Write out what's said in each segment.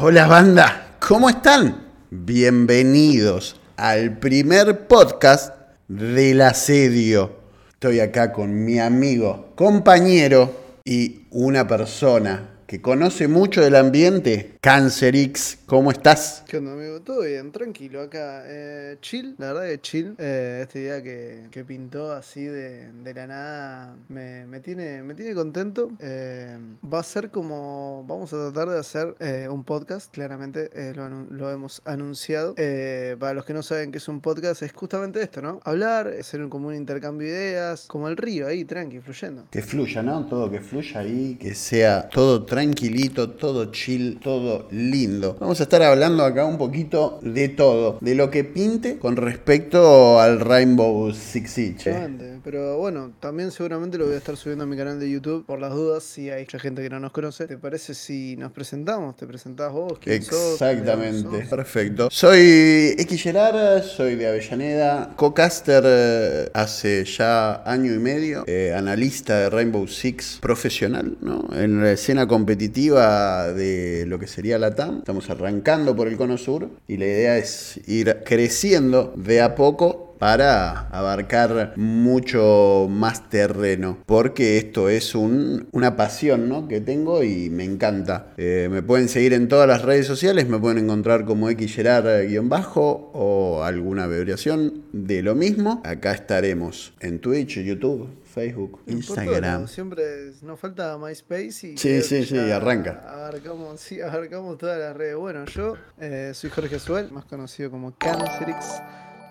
Hola banda, ¿cómo están? Bienvenidos al primer podcast del asedio. Estoy acá con mi amigo, compañero y una persona que conoce mucho del ambiente, Cancer X. ¿Cómo estás? ¿Qué onda, amigo? Todo bien, tranquilo acá. Eh, chill, la verdad que chill. Eh, esta idea que, que pintó así de, de la nada me, me tiene, me tiene contento. Eh, va a ser como. Vamos a tratar de hacer un podcast, claramente lo, hemos anunciado. Para los que no saben qué es un podcast, es justamente esto, ¿no? Hablar, hacer un, como un intercambio de ideas, como el río ahí, tranqui, fluyendo. Que fluya, ¿no? Todo que fluya ahí, que sea todo tranquilito, todo chill, todo lindo. Vamos a estar hablando acá un poquito de todo, de lo que pinte con respecto al Rainbow Six Siege. Exactamente, Pero bueno, también seguramente lo voy a estar subiendo a mi canal de YouTube por las dudas si hay mucha gente que no nos conoce. ¿Te parece si nos presentamos? ¿Te presentás vos? ¿Quién sos? ¿De Exactamente, sos? perfecto. Soy X Gerard, soy de Avellaneda, co-caster eh, hace ya año y medio, eh, analista de Rainbow Six profesional, ¿no? En la escena competitiva de lo que sería la TAM. Estamos arrancando por el cono sur y la idea es ir creciendo de a poco para abarcar mucho más terreno, porque esto es un- una pasión ¿no? que tengo y me encanta. Eh, me pueden seguir en todas las redes sociales, me pueden encontrar como xgerard-bajo o alguna abreviación de lo mismo. Acá estaremos en Twitch, YouTube, Facebook, todo, Instagram. ¿no? Siempre nos falta MySpace y. Sí, sí, sí, arranca. Abarcamos, sí, abarcamos todas las redes. Bueno, yo eh, soy Jorge Suel, más conocido como Cancerix.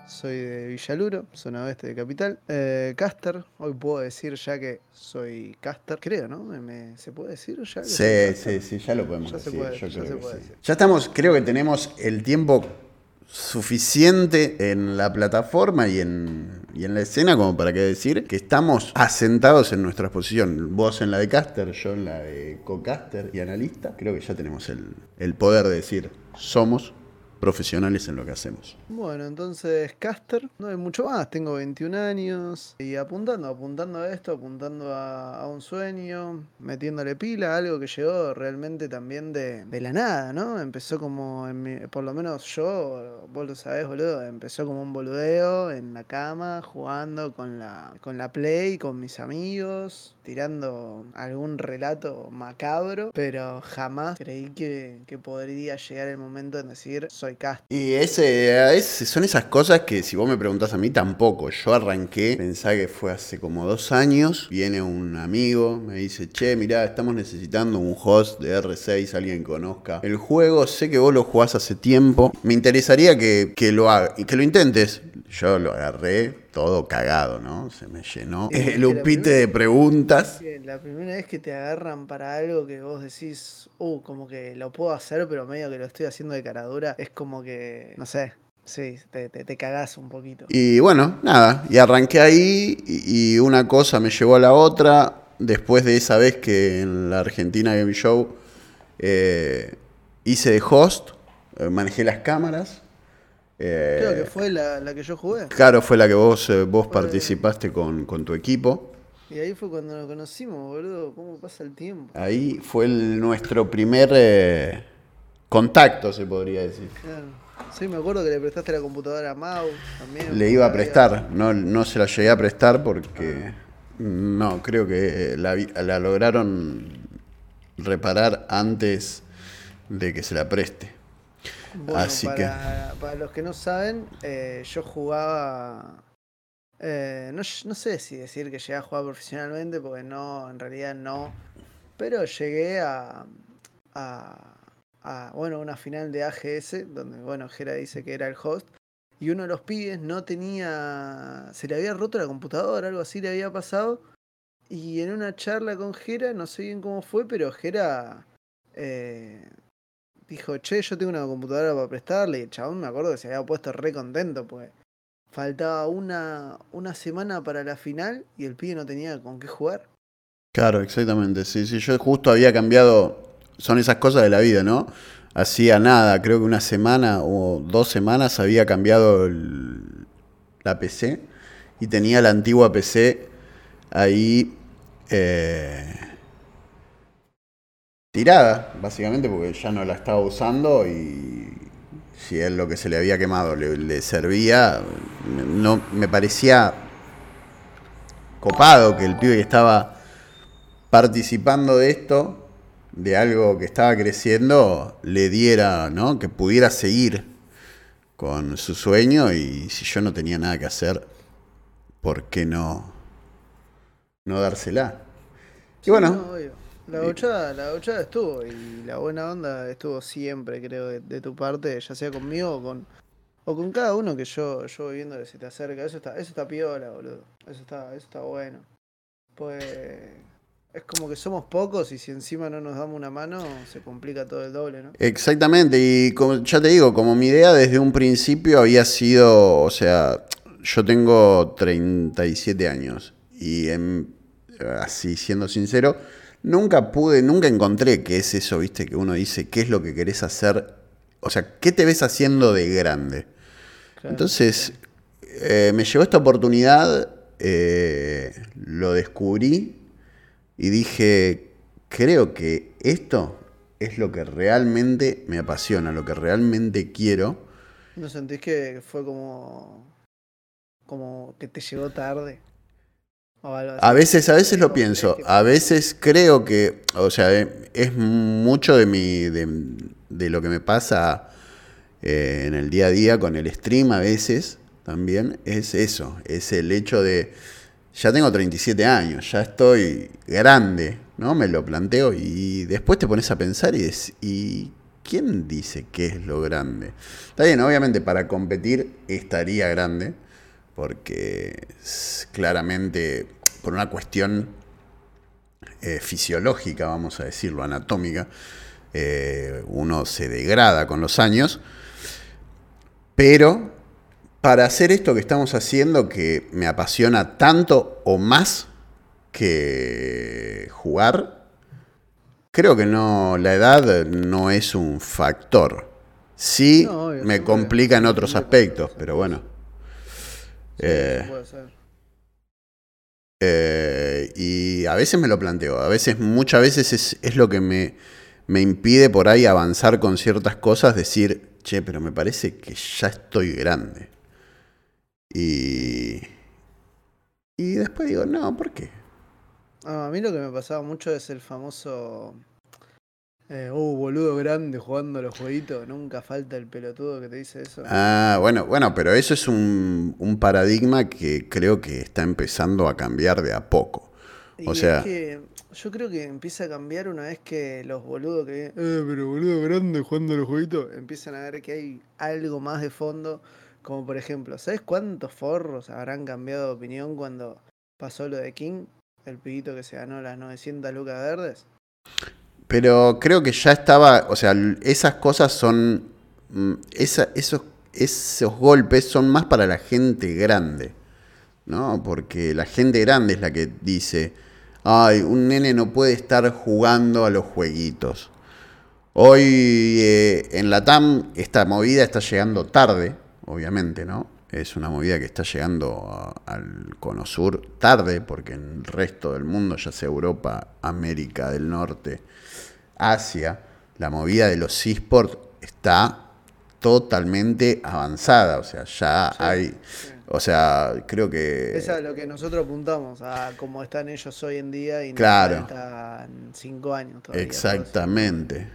Soy de Villaluro, zona oeste de Capital. Eh, caster, hoy puedo decir ya que soy caster, creo, ¿no? Me- ¿Se puede decir ya? Sí, sí, sí, ya lo podemos Ya se decir. puede, yo ya creo se que puede sí. decir. Ya estamos, creo que tenemos el tiempo suficiente en la plataforma y en, y en la escena como para que decir que estamos asentados en nuestra posición. Vos en la de caster, yo en la de co-caster y analista. Creo que ya tenemos el, el poder de decir somos profesionales en lo que hacemos. Bueno, entonces caster, no hay mucho más, tengo 21 años y apuntando, apuntando a esto, apuntando a, un sueño, metiéndole pila, algo que llegó realmente también de, la nada, ¿no? Empezó como, por lo menos yo, vos lo sabés, boludo, empezó como un boludeo en la cama, jugando con la, con la play, con mis amigos, tirando algún relato macabro, pero jamás creí que, que podría llegar el momento en decir, soy Y ese, ese- son esas cosas que si vos me preguntás a mí tampoco. Yo arranqué, pensá que fue hace como dos años. Viene un amigo, me dice, che, mirá, estamos necesitando un host de R6, alguien conozca el juego. Sé que vos lo jugás hace tiempo. Me interesaría que, que lo haga, y que lo intentes. Yo lo agarré todo cagado, ¿no? Se me llenó es el upite de preguntas. La primera vez que te agarran para algo que vos decís, uh, como que lo puedo hacer, pero medio que lo estoy haciendo de caradura, es como que, no sé, sí, te, te, te cagás un poquito. Y bueno, nada, y arranqué ahí y y una cosa me llevó a la otra. Después de esa vez que en la Argentina Game Show eh, hice de host, eh, manejé las cámaras. Eh, Creo que fue la, la que yo jugué. Claro, fue la que vos, eh, vos participaste con, con tu equipo. Y ahí fue cuando nos conocimos, boludo. ¿Cómo pasa el tiempo? Ahí fue el- nuestro primer eh, contacto, se podría decir. Claro. Sí, me acuerdo que le prestaste la computadora a Mau también. Le iba a prestar, no, no se la llegué a prestar porque no, creo que la, la lograron reparar antes de que se la preste. Bueno, Así para, para los que no saben, eh, yo jugaba. eh, no, no sé si decir que llegué a jugar profesionalmente, porque no, en realidad no. Pero llegué a. a, a, bueno, una final de AGS, donde, bueno, Jera dice que era el host. Y uno de los pibes no tenía. Se le había roto la computadora, algo así le había pasado. Y en una charla con Jera, no sé bien cómo fue, pero Jera. eh, dijo, che, yo tengo una computadora para prestarle. Y el chabón me acuerdo que se había puesto re contento, pues. Faltaba una, una semana para la final y el pibe no tenía con qué jugar. Claro, exactamente. Sí, sí, yo justo había cambiado. Son esas cosas de la vida, ¿no? Hacía nada, creo que una semana o dos semanas había cambiado el- la PC y tenía la antigua PC ahí. eh, tirada, básicamente, porque ya no la estaba usando y si él lo que se le había quemado le, le servía, no me parecía copado que el pibe que estaba participando de esto, de algo que estaba creciendo, le diera, ¿no? Que pudiera seguir con su sueño y si yo no tenía nada que hacer, ¿por qué no, no dársela? Y bueno. La gauchada, la gauchada estuvo y la buena onda estuvo siempre, creo, de, de tu parte, ya sea conmigo o con, o con cada uno que yo, yo voy viendo que se te acerca. Eso está, eso está piola, boludo. Eso está, eso está bueno. Pues es como que somos pocos y si encima no nos damos una mano, se complica todo el doble, ¿no? Exactamente, y como ya te digo, como mi idea desde un principio había sido, o sea, yo tengo 37 años y en- así siendo sincero, nunca pude, nunca encontré qué es eso, viste, que uno dice, qué es lo que querés hacer, o sea, qué te ves haciendo de grande. Claro. Entonces, eh, me llegó esta oportunidad, eh, lo descubrí y dije, creo que esto es lo que realmente me apasiona, lo que realmente quiero. ¿No sentís que fue como, como que te llegó tarde? A veces, a veces lo pienso, a veces creo que, o sea, eh, es mucho de mi, de, de lo que me pasa eh, en el día a día con el stream a veces también, es eso, es el hecho de, ya tengo 37 años, ya estoy grande, ¿no? Me lo planteo y después te pones a pensar y, des- y ¿quién dice qué es lo grande? Está bien, obviamente para competir estaría grande, porque es claramente por una cuestión eh, fisiológica, vamos a decirlo, anatómica, eh, uno se degrada con los años, pero para hacer esto que estamos haciendo, que me apasiona tanto o más que jugar, creo que no, la edad no es un factor. Sí No, obvio, me siempre- complica en otros aspectos, pero bueno. Sí, eh, puede ser. Eh, y a veces me lo planteo, a veces, muchas veces es, es lo que me, me impide por ahí avanzar con ciertas cosas, decir, che, pero me parece que ya estoy grande. Y, y después digo, no, ¿por qué? Ah, a mí lo que me pasaba mucho es el famoso. Eh, uh, boludo grande jugando a los jueguitos. Nunca falta el pelotudo que te dice eso. Ah, bueno, bueno, pero eso es un, un paradigma que creo que está empezando a cambiar de a poco. Y o es sea- que yo creo que empieza a cambiar una vez que los boludos que. Eh, pero boludo grande jugando a los jueguitos. Empiezan a ver que hay algo más de fondo. Como por ejemplo, ¿sabes cuántos forros habrán cambiado de opinión cuando pasó lo de King? El pibito que se ganó las 900 lucas verdes. Pero creo que ya estaba, o sea, esas cosas son, mm, esos, esos golpes son más para la gente grande, ¿no? Porque la gente grande es la que dice, ay, un nene no puede estar jugando a los jueguitos. Hoy eh, en la TAM esta movida está llegando tarde, obviamente, ¿no? Es una movida que está llegando a- al Cono Sur tarde, porque en el resto del mundo, ya sea Europa, América del Norte, Asia, la movida de los esports está totalmente avanzada. O sea, ya Sí, hay. sí. O sea, creo que. Es a lo que nosotros apuntamos, a cómo están ellos hoy en día y Claro. faltan cinco años todavía. eso. Exactamente.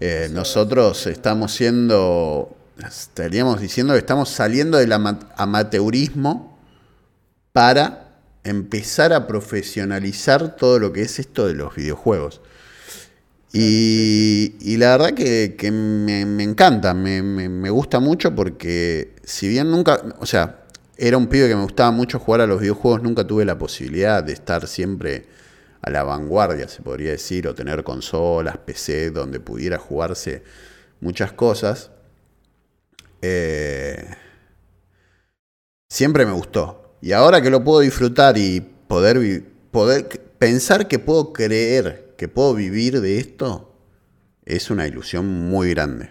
Eh, Eso nosotros es- estamos siendo, estaríamos diciendo que estamos saliendo del ama- amateurismo para empezar a profesionalizar todo lo que es esto de los videojuegos. Y, la verdad que, me, encanta, me- me gusta mucho porque si bien nunca, o sea, era un pibe que me gustaba mucho jugar a los videojuegos, nunca tuve la posibilidad de estar siempre a la vanguardia, se podría decir, o tener consolas, PC, donde pudiera jugarse muchas cosas. Eh, siempre me gustó. Y ahora que lo puedo disfrutar y poder, poder pensar que puedo creer que puedo vivir de esto, es una ilusión muy grande.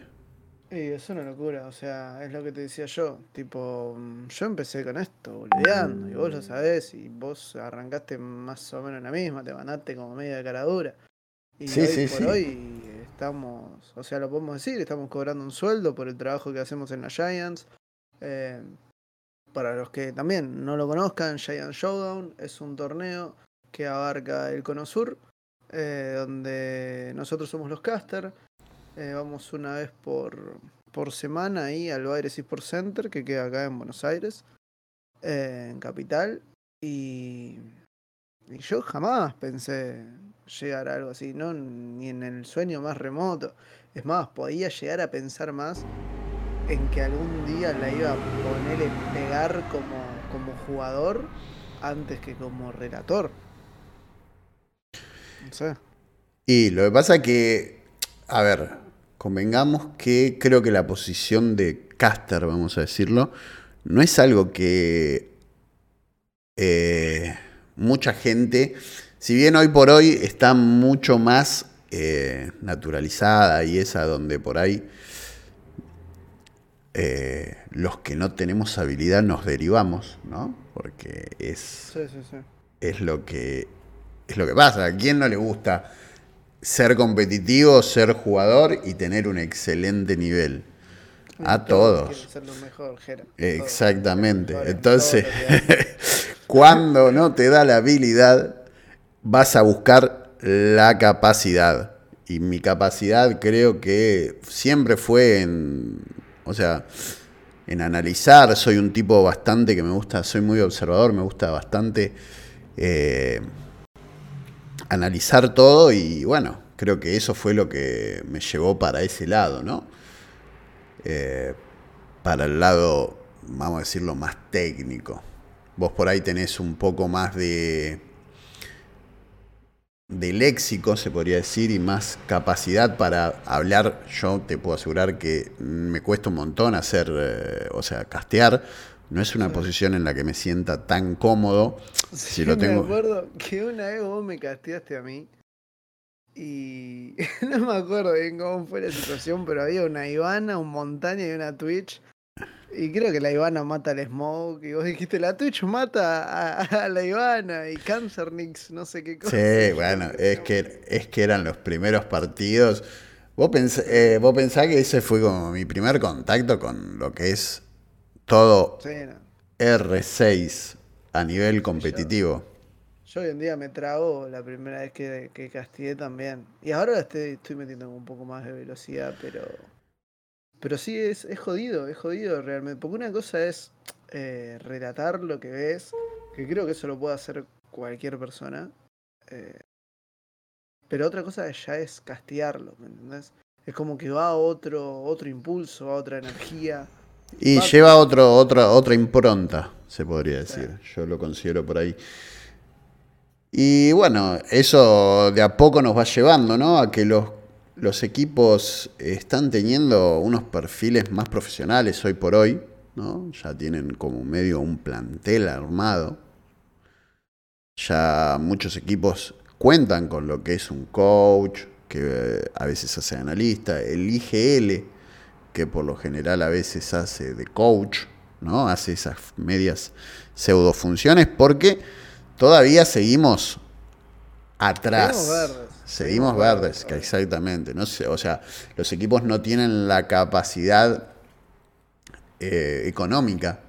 Y es una locura, o sea, es lo que te decía yo. Tipo, mm, yo empecé con esto, boludeando, y vos lo sabés, y vos arrancaste más o menos en la misma, te ganaste como media de cara dura. Y Sí, hoy sí, por sí. hoy estamos, o sea, lo podemos decir, estamos cobrando un sueldo por el trabajo que hacemos en la Giants. Eh, para los que también no lo conozcan, Giant Showdown es un torneo que abarca el Cono Sur, eh, donde nosotros somos los caster. Eh, vamos una vez por, por semana ahí al Baires Sport Center, que queda acá en Buenos Aires, en Capital. Y, y yo jamás pensé llegar a algo así, ¿no? Ni en el sueño más remoto. Es más, podía llegar a pensar más en que algún día la iba a poner en pegar como, como jugador antes que como relator. No sé. Y lo que pasa que, a ver, convengamos que creo que la posición de caster, vamos a decirlo, no es algo que eh, mucha gente, si bien hoy por hoy está mucho más eh, naturalizada y es a donde por ahí eh, los que no tenemos habilidad nos derivamos, ¿no? Porque es Sí, sí, sí. es lo que es lo que pasa. ¿A quién no le gusta ser competitivo, ser jugador y tener un excelente nivel? A todos. ser lo mejor, Jera. Exactamente. Entonces. cuando no te da la habilidad, vas a buscar la capacidad. Y mi capacidad creo que siempre fue en, o sea, en analizar. Soy un tipo bastante que me gusta, soy muy observador, me gusta bastante eh, analizar todo y bueno, creo que eso fue lo que me llevó para ese lado, ¿no? Eh, para el lado, vamos a decirlo, más técnico. Vos por ahí tenés un poco más de, de léxico, se podría decir, y más capacidad para hablar. Yo te puedo asegurar que me cuesta un montón hacer, eh, o sea, castear. No es una posición en la que me sienta tan cómodo. Si lo tengo. Me acuerdo que una vez vos me casteaste a mí y no me acuerdo bien cómo fue la situación, pero había una Ivana, un Montaña y una Twitch. Y creo que la Ivana mata al Smoke. Y vos dijiste, la Twitch mata a, a la Ivana. Y Cancernix, no sé qué cosa. Sí, bueno, es que, es que eran los primeros partidos. Vos, pens- eh, vos pensás que ese fue como mi primer contacto con lo que es todo Sí, no. R6 a nivel competitivo. Yo hoy en día me trago la primera vez que, que casteé también. Y ahora estoy, estoy metiendo un poco más de velocidad, pero. Pero sí es, es jodido, es jodido realmente. Porque una cosa es eh, relatar lo que ves, que creo que eso lo puede hacer cualquier persona. eh, pero otra cosa ya es castearlo, ¿me entendés? Es como que va otro, otro impulso, a otra energía. Y Va- lleva otro, otra, otra impronta, se podría decir. Yo lo considero por ahí. Y bueno, eso de a poco nos va llevando, ¿no? A que los, los equipos están teniendo unos perfiles más profesionales hoy por hoy, ¿no? Ya tienen como medio un plantel armado. Ya muchos equipos cuentan con lo que es un coach, que eh, a veces hace analista, el IGL, que por lo general a veces hace de coach, ¿no? Hace esas medias pseudo funciones porque todavía seguimos atrás. Seguimos verdes. Que exactamente. No sé, o sea, los equipos no tienen la capacidad eh, económica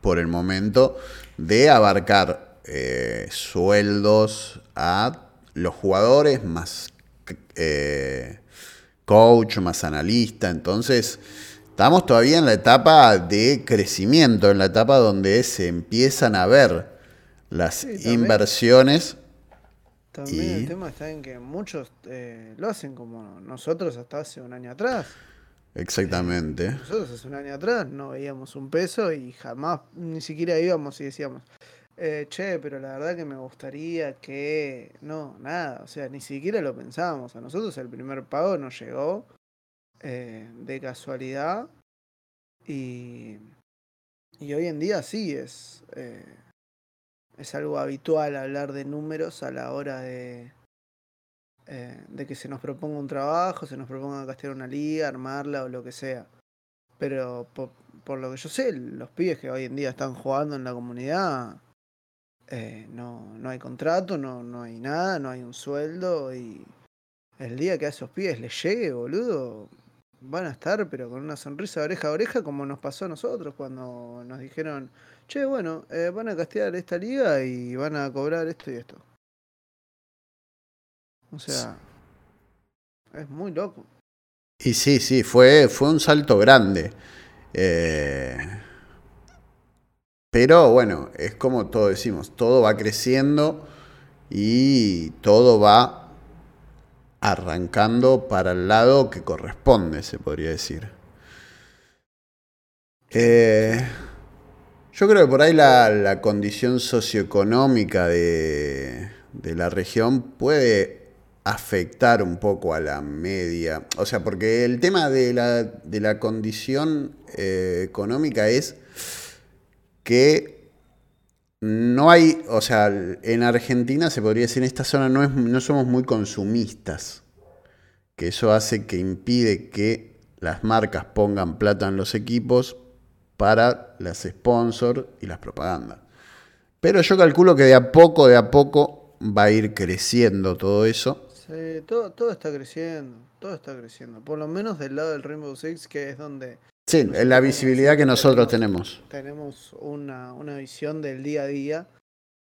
por el momento de abarcar eh, sueldos a los jugadores más eh, coach, más analista. Entonces, estamos todavía en la etapa de crecimiento, en la etapa donde se empiezan a ver las Sí, inversiones. También Y- el tema está en que muchos eh, lo hacen como nosotros hasta hace un año atrás. Exactamente. Nosotros hace un año atrás no veíamos un peso y jamás, ni siquiera íbamos y decíamos, eh, che, pero la verdad que me gustaría que... No, nada, o sea, ni siquiera lo pensábamos. A nosotros el primer pago nos llegó eh, de casualidad y, y hoy en día sí es, eh, es algo habitual hablar de números a la hora de, eh, de que se nos proponga un trabajo, se nos proponga castear una liga, armarla o lo que sea. Pero por, por lo que yo sé, los pibes que hoy en día están jugando en la comunidad, eh, no, no hay contrato, no, no hay nada, no hay un sueldo y, el día que a esos pibes les llegue, boludo, van a estar, pero con una sonrisa oreja a oreja, como nos pasó a nosotros cuando nos dijeron, che, bueno, eh, van a castear esta liga y van a cobrar esto y esto. O sea, es muy loco. Y sí, sí, fue, fue un salto grande. Eh, pero bueno, es como todo decimos, todo va creciendo y todo va arrancando para el lado que corresponde, se podría decir. Eh, yo creo que por ahí la, condición socioeconómica de, la región puede afectar un poco a la media. O sea, porque el tema de la, de la condición eh, económica es que no hay, o sea, en Argentina se podría decir, en esta zona no, es, no somos muy consumistas, que eso hace que impide que las marcas pongan plata en los equipos para las sponsors y las propagandas. Pero yo calculo que de a poco, de a poco va a ir creciendo todo eso. Sí, todo, todo está creciendo, todo está creciendo. Por lo menos del lado del Rainbow Six, que es donde Sí, es la visibilidad que nosotros tenemos. Tenemos una, visión del día a día.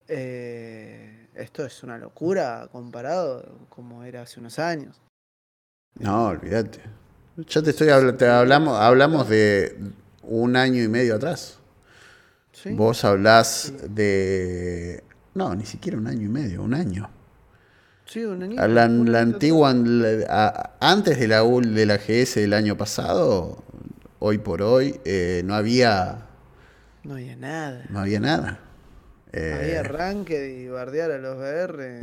Eh, esto es una locura comparado como era hace unos años. No, olvídate. Ya te estoy hablamos, hablamos de un año y medio atrás. Vos hablás de. No, ni siquiera un año y medio, un año. Sí, un año. La, la antigua, antes de la, de la GS del año pasado, hoy por hoy eh, no había... No había nada. No había nada. Había eh, arranque y bardear a los BR.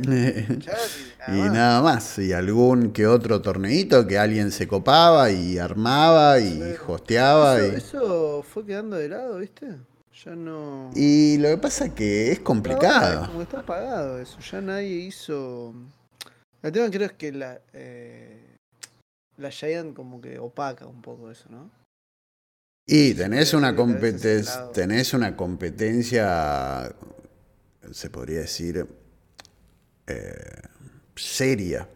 y, nada, más. Y algún que otro torneito que alguien se copaba y armaba y hosteaba. Eso, y... eso fue quedando de lado, ¿viste? Ya no. Y lo que pasa es que es complicado. como está pagado eso. Ya nadie hizo. El tema creo es que la. Eh, la Giant como que opaca un poco eso, ¿no? Y tenés una, competencia, tenés una competencia, se podría decir, eh, seria,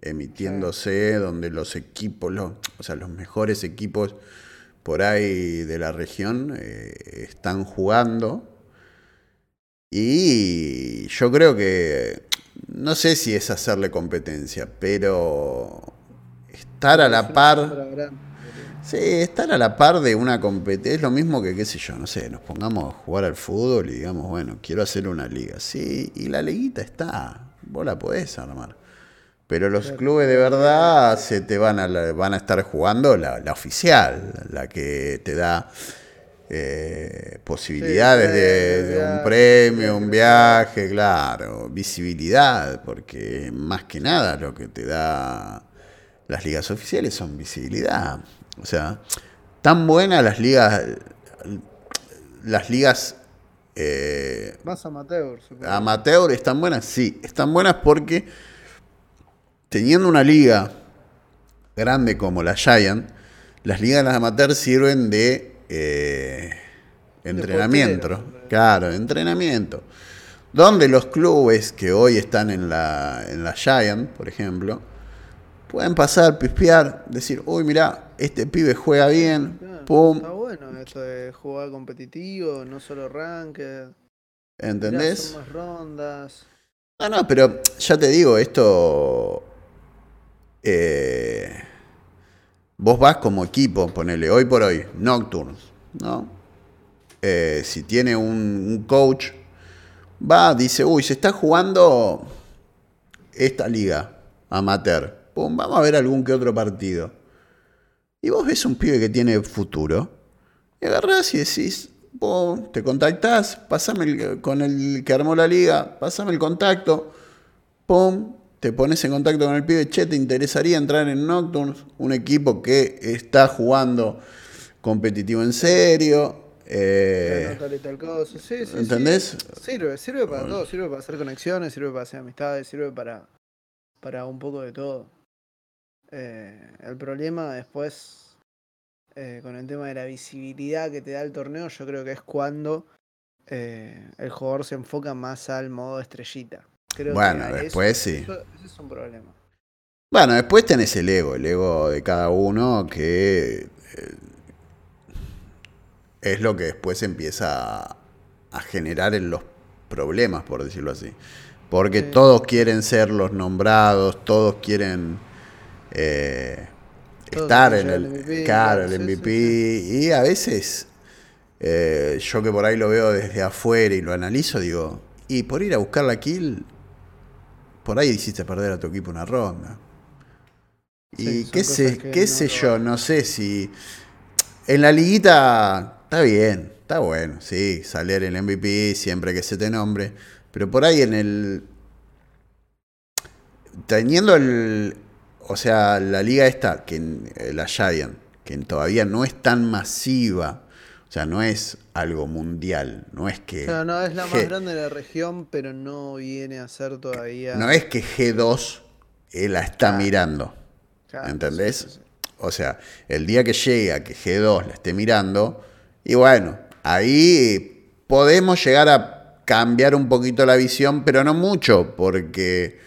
emitiéndose, donde los equipos, los, o sea, los mejores equipos por ahí de la región eh, están jugando. Y yo creo que, no sé si es hacerle competencia, pero estar a la par Sí, estar a la par de una competencia es lo mismo que, qué sé yo, no sé, nos pongamos a jugar al fútbol y digamos, bueno, quiero hacer una liga. Sí, y la liguita está, vos la podés armar. Pero los clubes de verdad se te van a, van a estar jugando la, oficial, la que te da eh, posibilidades de, un premio, un viaje, claro, visibilidad, porque más que nada lo que te da las ligas oficiales son visibilidad. O sea, tan buenas las ligas. Las ligas. Eh, Más amateur. Amateur están buenas, sí. Están buenas porque teniendo una liga grande como la Giant, las ligas de amateur sirven de eh, entrenamiento. claro, entrenamiento. Donde los clubes que hoy están en la, en la Giant, por ejemplo, pueden pasar, pispear, decir, uy, mira, este pibe juega bien, pum. Está bueno esto de jugar competitivo, no solo ranked. ¿Entendés? son más rondas. No, no, pero ya te digo, esto. Eh, vos vas como equipo, ponele, hoy por hoy, Nocturnes, ¿no? Eh, si tiene un, un coach, va, dice, uy, se está jugando esta liga amateur vamos a ver algún que otro partido. Y vos ves un pibe que tiene futuro, y agarrás y decís, vos te contactás, pasame con el que armó la liga, pasame el contacto, pum, te pones en contacto con el pibe, che, ¿te interesaría entrar en Nocturnes? Un equipo que está jugando competitivo en serio. Eh, ¿Entendés? Sirve, sirve para todo, sirve para hacer conexiones, sirve para hacer amistades, sirve para, para un poco de todo. Eh, el problema después, eh, con el tema de la visibilidad que te da el torneo, yo creo que es cuando eh, el jugador se enfoca más al modo estrellita. bueno, después sí. Eso, es un problema. Bueno, después tenés el ego, el ego de cada uno que es lo que después empieza a, a generar en los problemas, por decirlo así. Porque Sí. todos quieren ser los nombrados, todos quieren eh, estar en el, al MVP, claro, el MVP. Y a veces eh, yo que por ahí lo veo desde afuera y lo analizo, digo, y por ir a buscar la kill, por ahí hiciste perder a tu equipo una ronda. Y Sí, qué sé, qué no sé yo, no sé si en la liguita está bien, está bueno, sí, salir el MVP siempre que se te nombre, pero por ahí en el teniendo el o sea, la liga esta que en- eh, la Giant, que todavía no es tan masiva, o sea, no es algo mundial, no es que Claro, no, es la más grande de la región, pero no viene a ser todavía. no es que G2 eh, la está Claro. mirando. Claro, ¿Entendés? sí, sí, sí. O sea, el día que llega que G2 la esté mirando, y bueno, ahí podemos llegar a cambiar un poquito la visión, pero no mucho, porque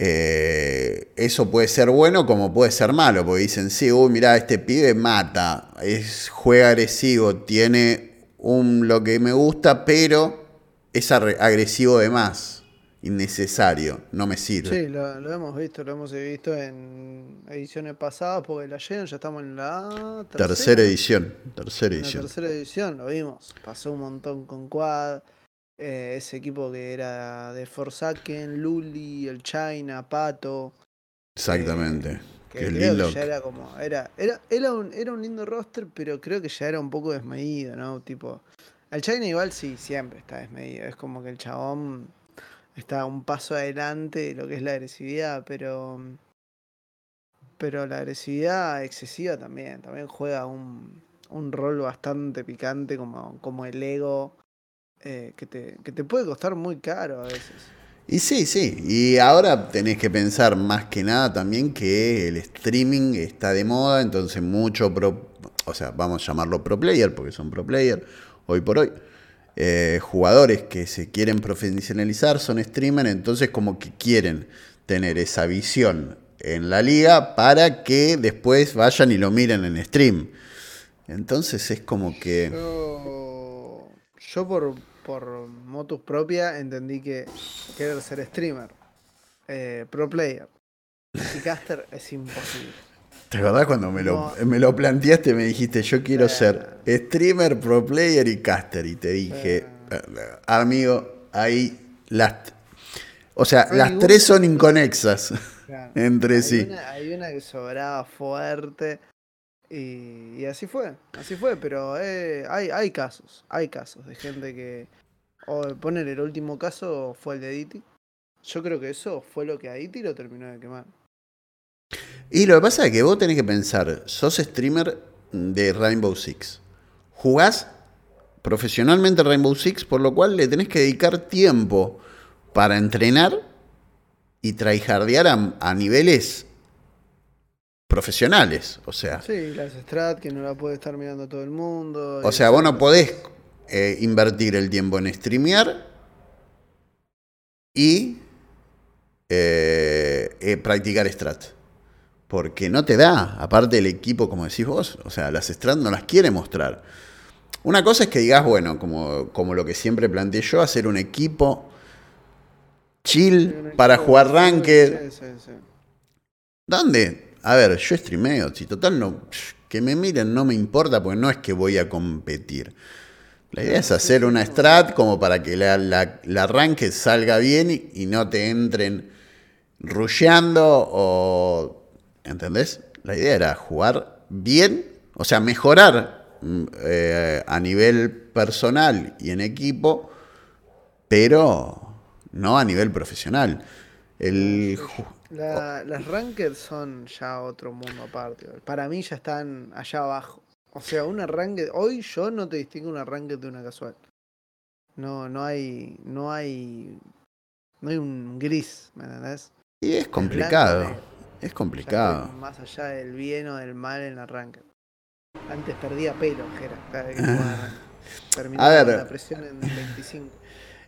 eh, eso puede ser bueno como puede ser malo, porque dicen, sí, uy, mirá, este pibe mata, es, juega agresivo, tiene un, lo que me gusta, pero es agresivo de más, innecesario, no me sirve. Sí, lo, lo hemos visto, lo hemos visto en ediciones pasadas, porque la Giant ya estamos en la tercera, Tercera edición, tercera en la edición. tercera edición, lo vimos. Pasó un montón con Quad, eh, ese equipo que era de Forsaken, Luli, el China, Pato. Exactamente. Que Que creo que ya era como. Era, era, era, un, era un lindo roster, pero creo que ya era un poco desmedido, ¿no? Tipo. El China igual sí, siempre está desmedido. Es como que el chabón está un paso adelante de lo que es la agresividad, pero. Pero la agresividad excesiva también. También juega un, un rol bastante picante como, como el ego. Eh, que, te, que te puede costar muy caro a veces. Y sí, sí. Y ahora tenés que pensar más que nada también que el streaming está de moda, entonces mucho pro, o sea, vamos a llamarlo pro player, porque son pro player, hoy por hoy. eh, jugadores que se quieren profesionalizar son streamers, entonces como que quieren tener esa visión en la liga para que después vayan y lo miren en stream. Entonces es como que... Yo, yo por, por motus propia entendí que querer ser streamer, eh, pro player y caster es imposible. ¿Te acordás cuando me lo, No. me lo planteaste? Me dijiste, yo quiero Sí. ser streamer, pro player y caster. Y te dije, "Eh, amigo, ahí las... O sea, las tres son inconexas Claro. entre hay sí. Una, hay una que sobraba fuerte y, así fue, así fue, pero eh, hay, hay casos, hay casos de gente que... O poner el último caso fue el de Diti. Yo creo que eso fue lo que a Diti lo terminó de quemar. Y lo que pasa es que vos tenés que pensar, sos streamer de Rainbow Six. Jugás profesionalmente Rainbow Six, por lo cual le tenés que dedicar tiempo para entrenar y tryhardear a, a niveles profesionales. O sea, Sí, las strat que no la puede estar mirando todo el mundo. o sea vos no podés eh, invertir el tiempo en streamear y eh, eh, practicar strat. Porque no te da, aparte el equipo, como decís vos, o sea, las strat no las quiere mostrar. Una cosa es que digas, bueno, como, como lo que siempre planteé yo, hacer un equipo chill Sí, un para jugar ranked. sí, sí, sí. ¿Dónde? A ver, yo streameo, si total no, que me miren no me importa, porque no es que voy a competir. La idea es hacer una strat como para que la, la, la ranked salga bien y, y no te entren rusheando o... ¿Entendés? La idea era jugar bien, o sea, mejorar mm, eh, a nivel personal y en equipo, pero no a nivel profesional. El, La- las ranked son ya otro mundo aparte. Para mí ya están allá abajo. O sea, una ranked. Hoy yo no te distingo una ranked de una casual. No, no hay. No hay. No hay un gris, ¿me entendés? y es complicado. Es complicado. más allá del bien o del mal en la ranked. Antes perdía pelo, Jera, cada vez que jugaba. Terminaba la presión en 25.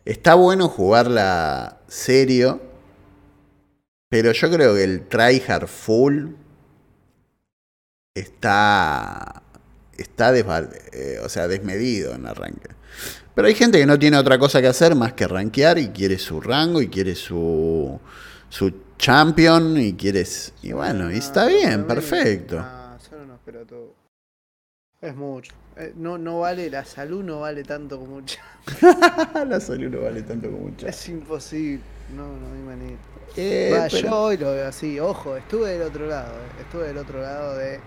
Está bueno jugarla serio, Pero yo creo que el tryhard full está. Está eh, o sea, desmedido en arranque. Pero hay gente que no tiene otra cosa que hacer más que rankear y quiere su rango y quiere su, su champion y quieres. Y bueno, y está bien, perfecto. No, solo no espero todo. Es mucho. Eh, no, no vale, la salud no vale tanto como un La salud no vale tanto como un Es imposible. No, no hay manera. Eh, yo hoy lo veo así, ojo, estuve del otro lado, eh, estuve del otro lado de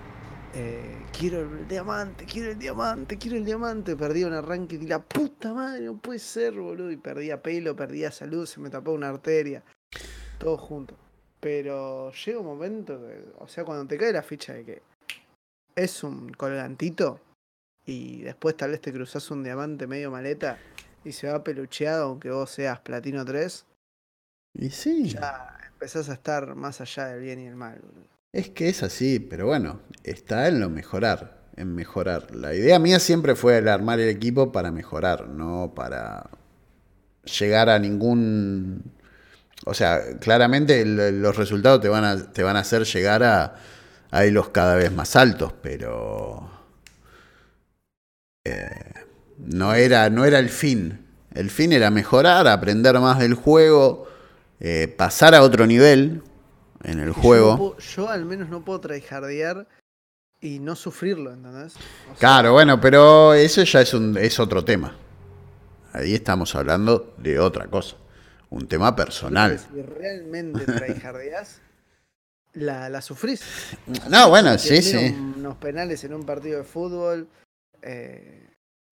eh, quiero el diamante, quiero el diamante, quiero el diamante. Perdí un arranque y la puta madre, no puede ser, boludo. Y perdía pelo, perdía salud, se me tapó una arteria. Todo junto. Pero llega un momento que, o sea, cuando te cae la ficha de que es un colgantito y después tal vez te cruzas un diamante medio maleta y se va pelucheado aunque vos seas platino 3. Y sí. Ya empezás a estar más allá del bien y el mal, boludo. Es que es así, pero bueno, está en lo mejorar, en mejorar. La idea mía siempre fue el armar el equipo para mejorar, no para llegar a ningún... O sea, claramente los resultados te van a, te van a hacer llegar a, a hilos cada vez más altos, pero... Eh, no, era, no era el fin. El fin era mejorar, aprender más del juego, eh, pasar a otro nivel, en el juego. Yo, al menos no puedo tryhardear y no sufrirlo, ¿entendés? claro, bueno, pero eso ya es, un, es otro tema. Ahí estamos hablando de otra cosa. Un tema personal. Si realmente tryhardeás, la, la sufrís. No, bueno, sí, sí. Unos penales en un partido de fútbol. Eh,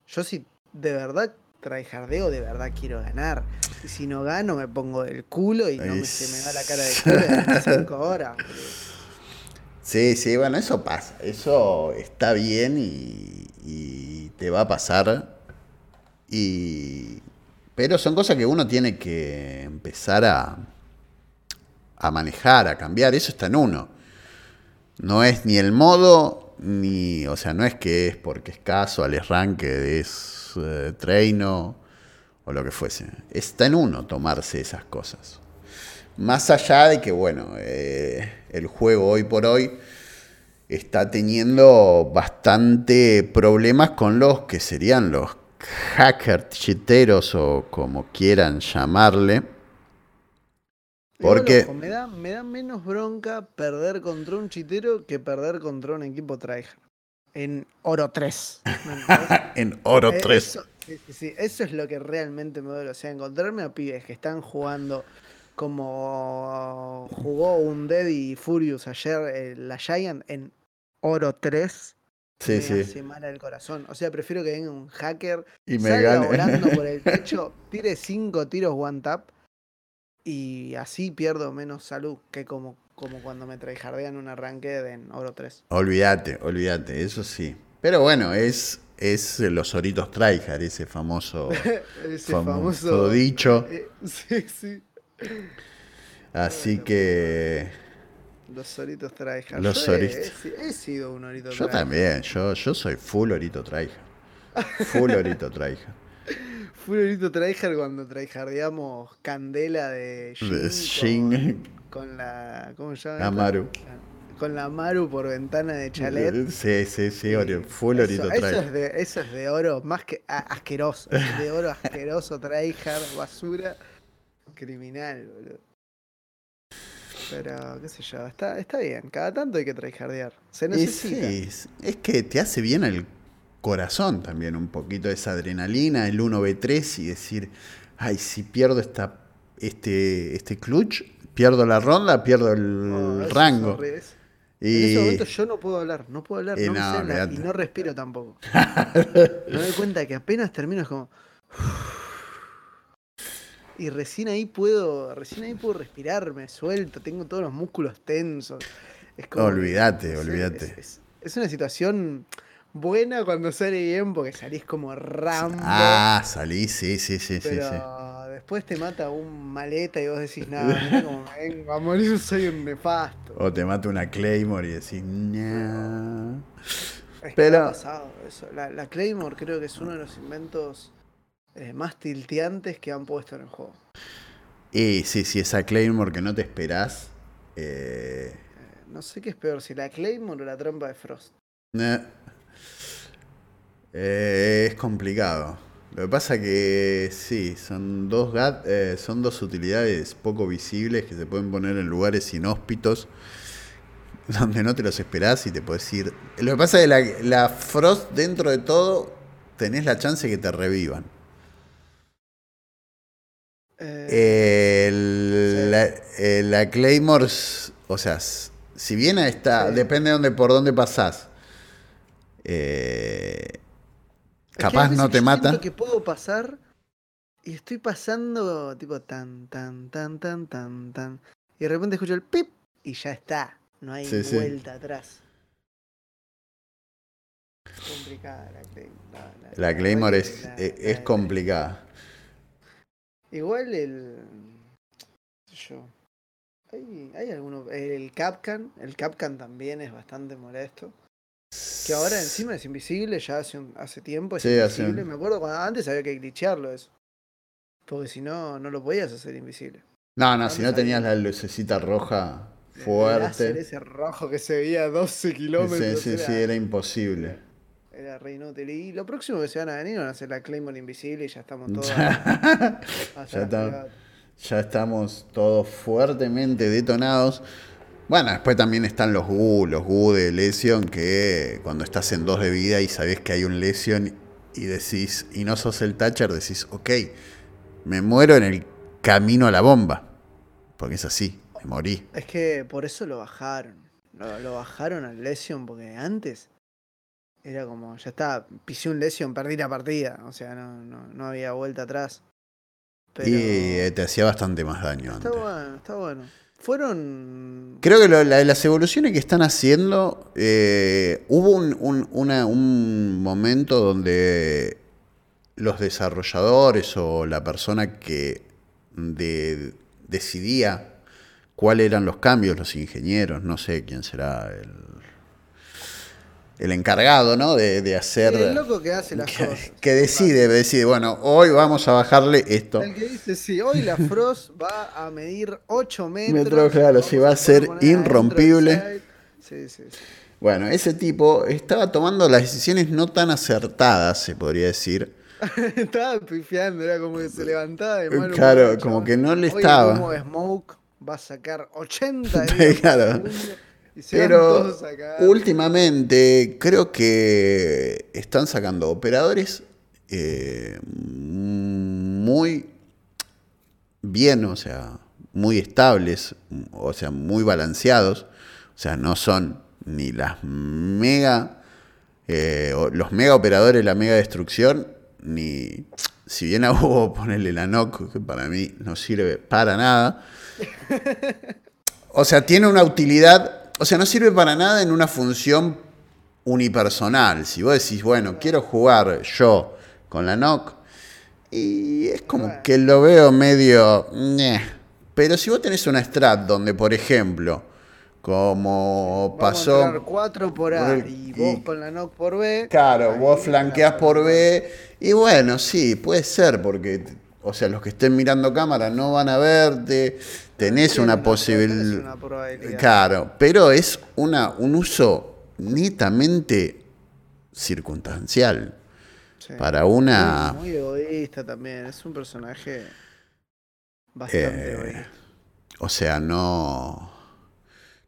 yo sí, de verdad tryhardeo, de verdad quiero ganar. Si no gano, me pongo del culo y no me, se me da la cara de culo en cinco horas. Sí, sí, bueno, eso pasa. Eso está bien y, te va a pasar. Y... Pero son cosas que uno tiene que empezar a, a manejar, a cambiar. Eso está en uno. No es ni el modo, ni. O sea, no es que es porque es casual, es ranked, es eh, treino o lo que fuese. Está en uno tomarse esas cosas. Más allá de que, bueno, eh, el juego hoy por hoy está teniendo bastante problemas con los que serían los hackers chiteros o como quieran llamarle. Porque... me, da, me da menos bronca perder contra un chitero que perder contra un equipo tryhard. En Oro 3. en Oro 3. Eh, Sí, eso es lo que realmente me duele. O sea, encontrarme a pibes que están jugando como jugó un Daddy Furious ayer eh, la Giant en Oro 3. Sí, me sí. hace mal el corazón. O sea, prefiero que venga un hacker, y me salga volando por el techo, tire cinco tiros one tap y así pierdo menos salud que como, como cuando me traijardean un arranque en Oro 3. Olvídate, olvídate, eso sí. Pero bueno, es es los oritos tryhard, ese famoso, ese famoso, dicho. Eh, sí, sí. Así que. Los oritos tryhard. Los yo he, sido un orito Yo también, yo, yo soy full orito tryhard. Full orito tryhard. full orito tryhard cuando tryhardeamos Candela de Shin. Con, la. ¿Cómo se llama? Amaru con la Maru por ventana de chalet. Sí, sí, sí, full orito eso, eso es, de, eso es de oro más que asqueroso. de oro asqueroso, tryhard, basura, criminal, boludo. Pero, qué sé yo, está, está bien. Cada tanto hay que tryhardear. Se necesita. Es, es que te hace bien el corazón también un poquito esa adrenalina, el 1v3 y decir, ay, si pierdo esta, este, este clutch, pierdo la ronda, pierdo el rango. Y... En ese momento yo no puedo hablar, no puedo hablar, no, y no respiro tampoco. me doy cuenta que apenas termino es como. Y recién ahí puedo, recién ahí puedo respirar, me suelto, tengo todos los músculos tensos. Es como, olvídate, olvídate. Es, una situación buena cuando sale bien porque salís como Rambo. Ah, salís, sí, sí, sí, pero... sí después te mata un maleta y vos decís, nada, como vengo a morir, soy un nefasto. O te mata una Claymore y decís, no. Es Pero... ha pasado eso. La, Claymore creo que es uno de los inventos eh, más tilteantes que han puesto en el juego. Y sí, sí, esa Claymore que no te esperás Eh, No sé qué es peor, si la Claymore o la trampa de Frost. nah. Eh, es complicado. Lo que pasa que sí, son dos gat- eh, son dos utilidades poco visibles que se pueden poner en lugares inhóspitos donde no te los esperás y te puedes ir. Lo que pasa es que la, la Frost dentro de todo tenés la chance que te revivan. Eh, El- la, eh, la Claymore, o sea, si bien está, Sí. depende de dónde, por dónde pasás. eh, capaz no te mata. que puedo pasar y estoy pasando tipo tan, tan, tan, tan, tan, tan. Y de repente escucho el pip y ya está. No hay Sí, sí. vuelta atrás. Complicada la Claymore. La Claymore es, la- es- complicada. Igual el. yo. Hay, hay alguno. El Capcan. El Capcan también es bastante molesto. Que ahora encima es invisible, ya hace, un- hace tiempo es Sí, hace- invisible. Me acuerdo cuando antes había que glitchearlo eso. Porque si no, no lo podías hacer invisible. No, no, si no tenías la lucecita roja El fuerte. ese rojo que se veía a 12 kilómetros. Sí, sí, sí, era imposible. era re inútil. Y lo próximo que se van a venir van a hacer la Claymore invisible y ya estamos todos. está. ya estamos todos fuertemente detonados. Bueno, después también están los GU, los GU de Lesion, que cuando estás en dos de vida y sabes que hay un Lesion y decís, y no sos el Thatcher, decís, ok, me muero en el camino a la bomba. Porque es así, me morí. Es que por eso lo bajaron. Lo, lo bajaron al Lesion porque antes era como, ya está, pisé un Lesion, perdí la partida. O sea, no, no, no había vuelta atrás. Pero Y eh, te hacía bastante más daño está antes. bueno, está bueno. Fueron. Creo que lo- la- las evoluciones que están haciendo, eh, hubo un, un- una- un momento donde los desarrolladores o la persona que de- decidía cuáles eran los cambios, los ingenieros, no sé quién será el, el encargado, ¿no? De, de hacer... el loco que hace las que, cosas. que decide, decide, bueno, hoy vamos a bajarle esto. El que dice, sí, hoy la Frost va a medir 8 metros. Metros, claro, sí, va a ser irrompible. Sí, sí, sí. Bueno, ese tipo estaba tomando las decisiones no tan acertadas, se podría decir. estaba pifiando, era como que se levantaba de humor, Claro, como que no le estaba. de Smoke va a sacar 80 de Claro. Pero últimamente creo que están sacando operadores eh, muy bien, o sea, muy estables, o sea, muy balanceados. O sea, no son ni las mega, eh, los mega operadores, la mega destrucción, ni, si bien a hubo ponerle la NOC, que para mí no sirve para nada. O sea, tiene una utilidad, o sea, no sirve para nada en una función unipersonal. Si vos decís, bueno, quiero jugar yo con la NOC, y es como que lo veo medio... Pero si vos tenés una strat donde, por ejemplo, como pasó... Vamos a entrar 4 por A y vos y- con la knock por B. Claro, vos la- flanqueás por B. Y bueno, sí, puede ser, porque, o sea, los que estén mirando cámara no van a verte. Tenés una tenés posibilidad. Claro, pero es una, un uso netamente circunstancial. Sí. Para una. Muy, muy egoísta también. Es un personaje bastante Eh, egoísta. O sea, no.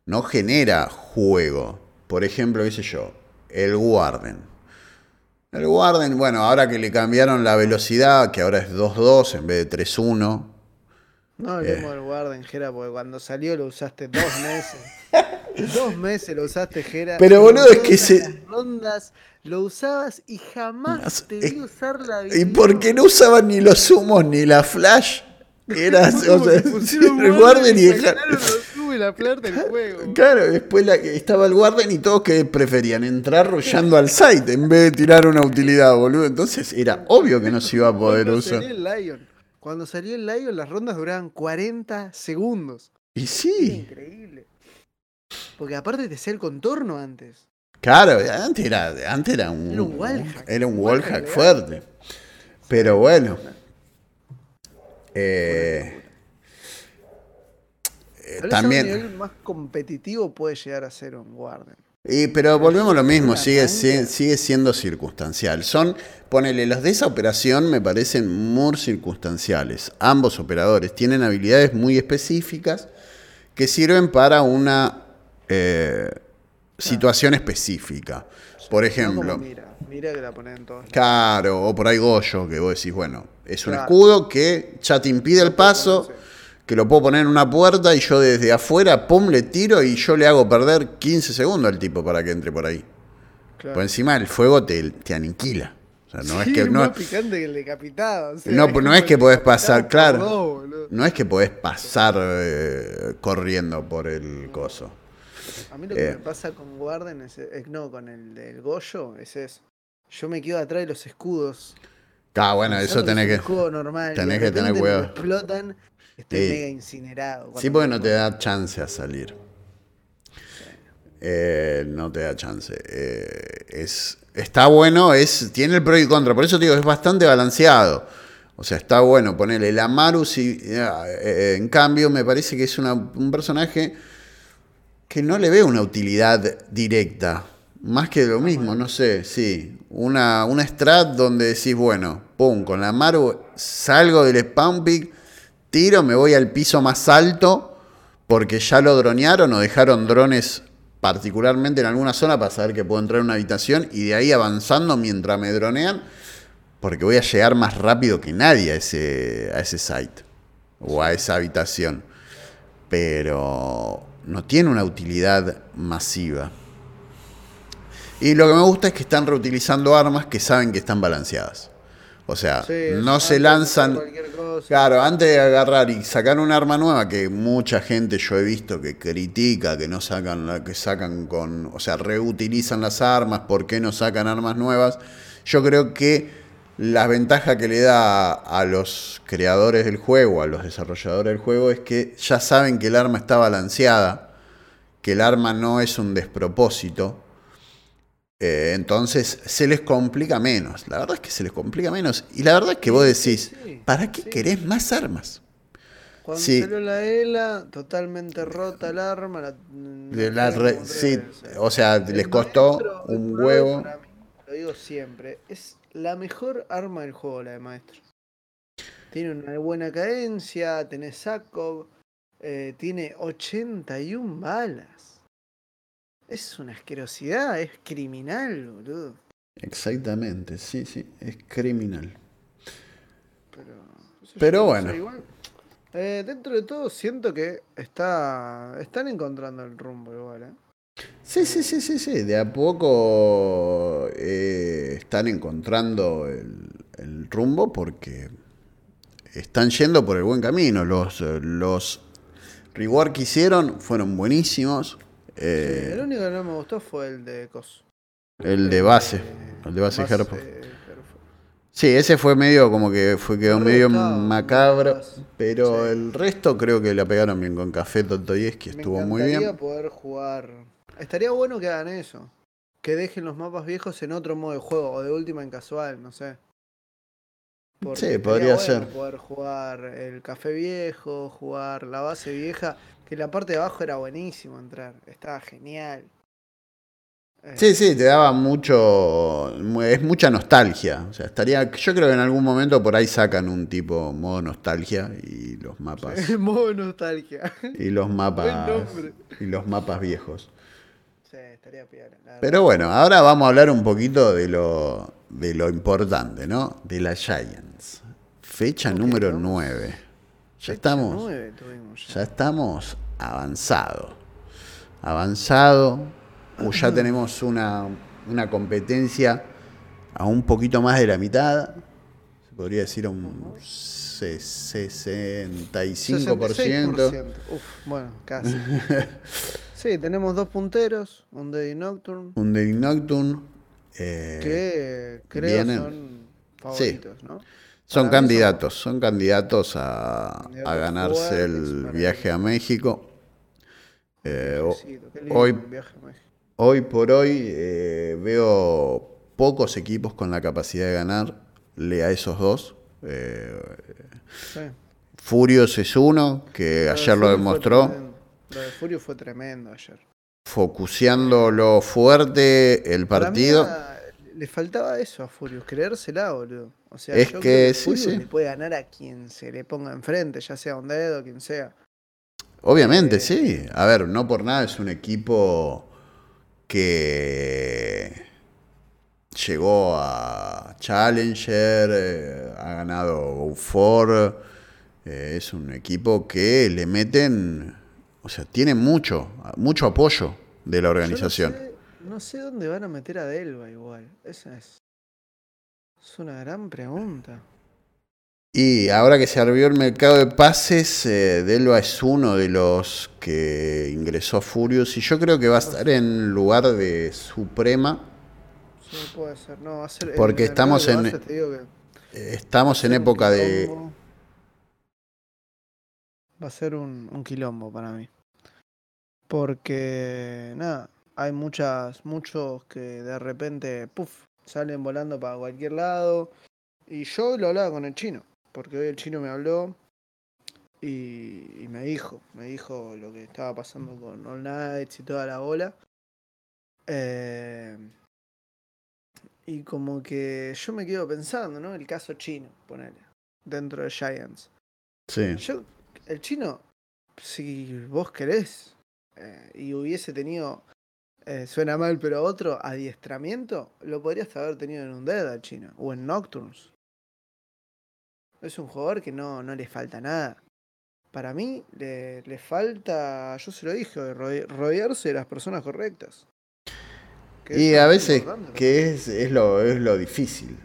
No genera juego. Por ejemplo, qué sé yo, el Warden. El Warden, bueno, ahora que le cambiaron la velocidad, que ahora es 2.2 en vez de 3.1. No hablemos del Warden, Jera, porque cuando salió lo usaste dos meses. dos meses lo usaste, Jera. Pero, y boludo, es que se- rondas lo usabas y jamás te vi usar la ¿Y por qué no usaban ni los humos ni la flash? Era, o sea, el Warden y dejar- la plata del juego. Claro, después la- estaba el Warden y todos que preferían entrar rushando al site en vez de tirar una utilidad, boludo. Entonces era obvio que no se iba a poder Cuando usar. salió el Lion. Cuando salió el Lion, las rondas duraban 40 segundos. Y Era sí, increíble. Porque aparte te hacía el contorno antes. claro, antes era, antes era un, Era un wallhack. era un wallhack fuerte. Pero bueno. eh, eh, también. Nivel más competitivo puede llegar a ser un Warden. Y, pero volvemos a lo mismo, sigue, sigue, sigue siendo circunstancial. Son, ponele, los de esa operación me parecen muy circunstanciales. Ambos operadores tienen habilidades muy específicas que sirven para una eh, situación específica. Por ejemplo, mira, mira que la ponen en todos. Claro, o por ahí Goyo, que vos decís, bueno, es un escudo que ya te impide el paso, que lo puedo poner en una puerta y yo desde afuera, pum, le tiro y yo le hago perder 15 segundos al tipo para que entre por ahí. Claro. Por encima el fuego te, te aniquila. O sea, no Sí, es que no, más picante que el decapitado. o sea, no, es no que podés pasar, claro. no es que podés pasar eh, corriendo por el coso. A mí lo que Eh. me pasa con Warden es, no, con el del Goyo, es eso. Yo me quedo atrás de los escudos. Ah, bueno, Pensando eso es tenés que. escudo normal. tenés que tener cuidado. explotan, estoy Sí. mega incinerado. Sí, porque me no te da chance a salir. Eh, no te da chance. Eh, es, está bueno, es, tiene el pro y contra. Por eso te digo, es bastante balanceado. O sea, está bueno ponerle la Maru. Si, eh, en cambio, me parece que es una- un personaje que no le ve una utilidad directa. Más que lo mismo, no sé, sí. Una, una strat donde decís, bueno, pum, con la Maru salgo del spawn pick, tiro, me voy al piso más alto, porque ya lo dronearon o dejaron drones particularmente en alguna zona para saber que puedo entrar en una habitación y de ahí avanzando mientras me dronean, porque voy a llegar más rápido que nadie a ese, a ese site o a esa habitación. Pero no tiene una utilidad masiva. Y lo que me gusta es que están reutilizando armas que saben que están balanceadas. O sea, Sí, no se lanzan... Claro, antes de agarrar y sacar un arma nueva, que mucha gente yo he visto que critica, que no sacan la, que sacan con, o sea, reutilizan las armas, ¿por qué no sacan armas nuevas? Yo creo que la ventaja que le da a los creadores del juego, a los desarrolladores del juego, es que ya saben que el arma está balanceada, que el arma no es un despropósito. Eh, entonces se les complica menos. La verdad es que se les complica menos. Y la verdad es que vos decís, ¿para qué querés más armas? Cuando Sí. salió la ELA, totalmente rota el arma. La, la re- sí, o sea, El les costó maestro, un huevo. mí, lo digo siempre, es la mejor arma del juego, la de maestro. Tiene una buena cadencia, tenés saco, eh, tiene 81 balas. Es una asquerosidad, es criminal, boludo. Exactamente, sí, sí, es criminal. Pero, sé Pero bueno. igual, eh, dentro de todo siento que está están encontrando el rumbo igual, ¿eh? Sí, sí, sí, sí, sí. De a poco eh, están encontrando el, el rumbo porque están yendo por el buen camino. Los, los reward que hicieron fueron buenísimos. Eh, el único que no me gustó fue el de Cos. el de base, el de base, Base Herford. Sí, ese fue medio como que fue quedó medio macabro, pero Sí. el resto creo que la pegaron bien con Café Dostoyevsky, Me estuvo muy encantaría bien. poder jugar. Estaría bueno que hagan eso. Que dejen los mapas viejos en otro modo de juego. O de última en casual, no sé. Porque Sí, podría bueno ser. Poder jugar el café viejo, jugar la base vieja. Que la parte de abajo era buenísimo entrar. Estaba genial. Eh, Sí, sí, te daba mucho, mu- es mucha nostalgia. O sea, estaría, yo creo que en algún momento por ahí sacan un tipo modo nostalgia y los mapas modo nostalgia. y los mapas Buen nombre. y los mapas viejos. Sí, estaría verdad. Pero bueno, ahora vamos a hablar un poquito de lo de lo importante, ¿no? De la Giants. Fecha número vamos. 9. Ya estamos nueve tuvimos ya. ya estamos avanzado. Avanzado. Ya tenemos una, una competencia a un poquito más de la mitad. Se podría decir a un se- 65%. 66%. Uf, bueno, casi. sí, tenemos dos punteros, un Daddy Nocturne, Un Daily Nocturne. eh, que creo vienen. son favoritos, ¿no? Son candidatos, son candidatos a, ganarse el para viaje a México. Eh, hoy-. Hoy por hoy eh, veo pocos equipos con la capacidad de ganarle a esos dos. Eh, Sí. Furious es uno, que Pero ayer lo demostró. Lo de fue tremendo ayer. Fuerte el partido. Le faltaba eso a Furious, creérsela, boludo. O sea, Es yo que creo sí, Furious sí. le puede ganar a quien se le ponga enfrente, ya sea un dedo quien sea. Obviamente, Eh, sí. A ver, no por nada es un equipo que llegó a Challenger, eh, ha ganado Go4. eh, es un equipo que le meten, o sea, tiene mucho, mucho apoyo de la organización. No sé, dónde van a meter a Delva igual. Esa es. Es una gran pregunta. Y ahora que se abrió el mercado de pases, eh, Delva es uno de los que ingresó a Furious y yo creo que va a estar en lugar de Suprema. Sí, puede ser. No, va a ser. Porque mercado estamos en- que Eh, Estamos en época de... Va a ser un, un quilombo para mí. Porque, nada, hay muchas, muchos que de repente, puff, salen volando para cualquier lado. Y yo lo hablaba con el chino, porque hoy el chino me habló y, y me dijo, me dijo lo que estaba pasando con All Nights y toda la bola. Eh, y como que yo me quedo pensando, ¿no? El caso chino, ponele, dentro de Giants. Sí, Yo, el chino, si vos querés, eh, y hubiese tenido, eh, suena mal, pero otro adiestramiento, lo podrías haber tenido en un dedo al chino, o en Nocturnes. Es un jugador que no, no le falta nada. Para mí, le, le falta, yo se lo dije, rode- rodearse de las personas correctas. Y a es veces que es, es, lo, es lo difícil,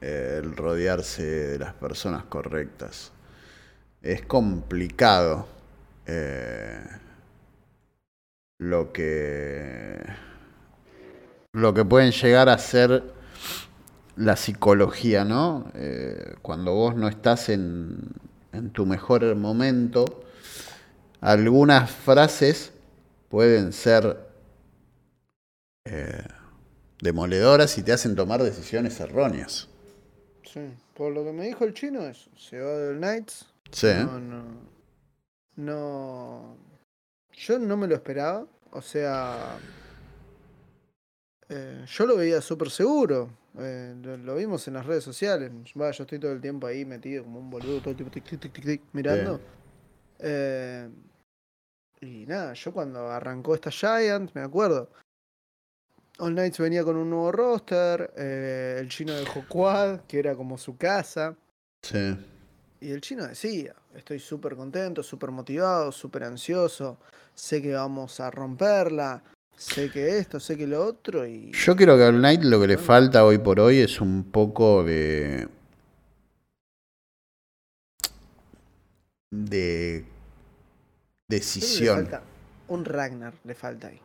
eh, el rodearse de las personas correctas. Es complicado eh, lo que lo que pueden llegar a ser la psicología, ¿no? Eh, cuando vos no estás en, en tu mejor momento, algunas frases pueden ser eh, demoledoras y te hacen tomar decisiones erróneas. Sí, por lo que me dijo el chino es, se va del Knights, Sí. No, no. No. Yo no me lo esperaba. O sea. eh, yo lo veía súper seguro. eh, lo, lo vimos en las redes sociales. Va, yo estoy todo el tiempo ahí metido como un boludo, todo el tiempo tic, tic, tic, tic, tic, mirando. Eh, y nada, yo cuando arrancó esta Giant, me acuerdo. All Knights venía con un nuevo roster. eh, el chino dejó Quad, que era como su casa. Sí. Y el chino decía, estoy súper contento, súper motivado, súper ansioso, sé que vamos a romperla, sé que esto, sé que lo otro y... Yo creo que a All Night lo que le falta hoy por hoy es un poco de. de. Decisión. falta un Ragnar, le falta ahí.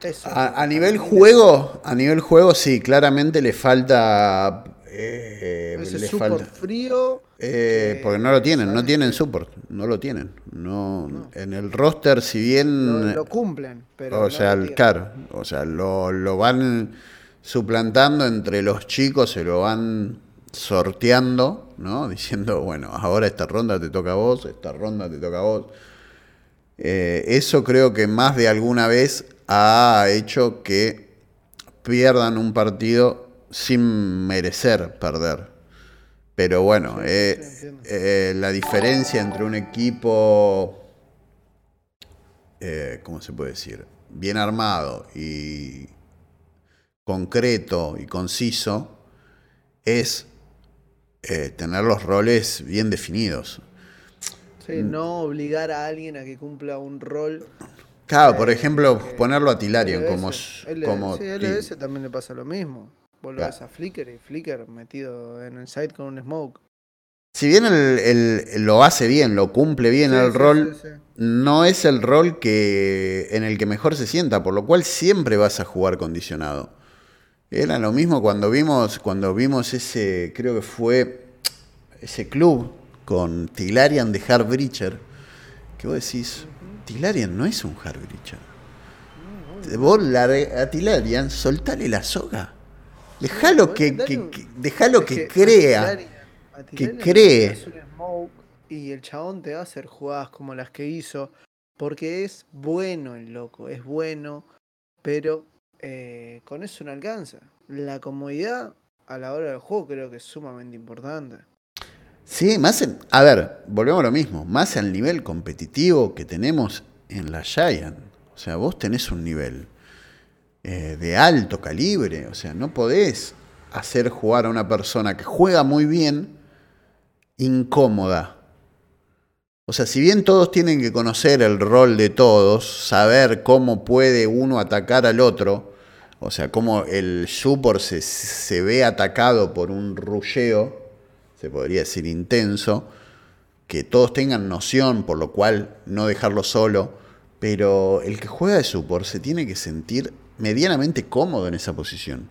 Eso. A, a nivel juego, a nivel juego sí, claramente le falta. Eh, Ese le falta. frío. Eh, que porque no lo tienen, no tienen support, no lo tienen. No, No. En el roster, si bien. Lo, lo cumplen, pero... o no sea, el claro, o sea, lo, lo van suplantando entre los chicos, se lo van sorteando, ¿no? Diciendo, bueno, ahora esta ronda te toca a vos, esta ronda te toca a vos. Eh, eso creo que más de alguna vez ha hecho que pierdan un partido sin merecer perder. Pero bueno, Sí, eh, eh, la diferencia entre un equipo, eh, ¿cómo se puede decir? Bien armado y concreto y conciso es eh, tener los roles bien definidos. Sí, no obligar a alguien a que cumpla un rol. Claro, por Eh, ejemplo, ponerlo a Tilarian como, L- como sí, LBS también le pasa lo mismo. Vos Claro. ves a Flickr y Flickr metido en el site con un smoke. Si bien el- el- lo hace bien, lo cumple bien Sí, el sí, rol, sí, no es el rol que en el que mejor se sienta, por lo cual siempre vas a jugar condicionado. Era lo mismo cuando vimos, cuando vimos ese, creo que fue ese club con Tilarian de Hardbreacher, que vos decís, Tilarian no es un Hardbreacher. Vos larga- a Tilarian, soltale la soga. Dejalo vos que, que- que- dejalo que crea. Le cree. y el chabón te va a hacer jugadas como las que hizo. Porque es bueno el loco, es bueno, pero eh, con eso no alcanza. La comodidad a la hora del juego creo que es sumamente importante. Sí, más en, a ver, volvemos a lo mismo, más al nivel competitivo que tenemos en la Giant. O sea, vos tenés un nivel eh, de alto calibre, o sea, no podés hacer jugar a una persona que juega muy bien incómoda. O sea, si bien todos tienen que conocer el rol de todos, saber cómo puede uno atacar al otro, o sea, cómo el support se, se ve atacado por un rulleo, se podría decir intenso, que todos tengan noción, por lo cual no dejarlo solo, pero el que juega de support se tiene que sentir medianamente cómodo en esa posición.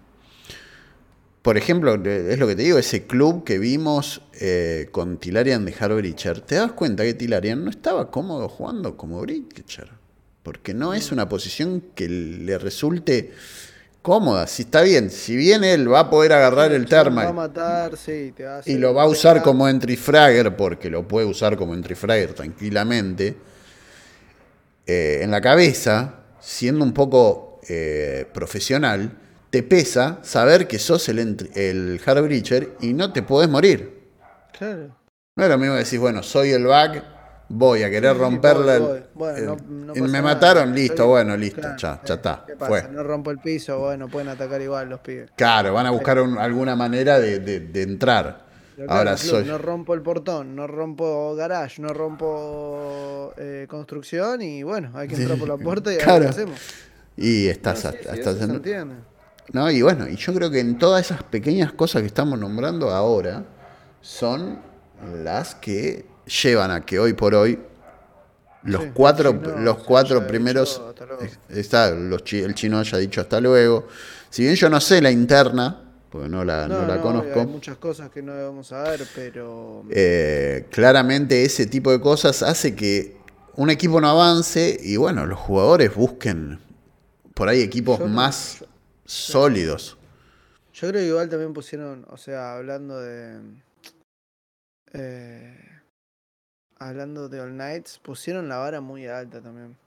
Por ejemplo, es lo que te digo, ese club que vimos eh, con Tilarian de Harbreacher, te das cuenta que Tilarian no estaba cómodo jugando como Breacher, porque no es una posición que le resulte cómoda. Si está bien, si bien él va a poder agarrar el thermal y lo va a usar como entry fragger, porque lo puede usar como entry fragger tranquilamente, eh, en la cabeza, siendo un poco eh, profesional, te pesa saber que sos el, el Breacher y no te podés morir. Claro. No es lo mismo decir, bueno, soy el back, voy a querer romperla. Bueno, me mataron, listo, bueno, listo, ya, ya está. Fue. No rompo el piso, bueno, pueden atacar igual los pibes. Claro, van a buscar alguna manera de, entrar. Ahora soy... No rompo el portón, no rompo garage, no rompo eh, construcción y bueno, hay que entrar por la puerta y a ver qué hacemos. Y estás, hasta, ¿no? Y bueno, y yo creo que en todas esas pequeñas cosas que estamos nombrando ahora son las que llevan a que hoy por hoy los cuatro, los cuatro primeros, está, los, el chino haya dicho hasta luego. Si bien yo no sé la interna, porque no la, no, la conozco. Hay muchas cosas que no debemos saber, pero... Eh, claramente ese tipo de cosas hace que un equipo no avance y bueno, los jugadores busquen por ahí equipos más sólidos. Yo creo que igual también pusieron, o sea, hablando de. Eh, hablando de All Knights, pusieron la vara muy alta también.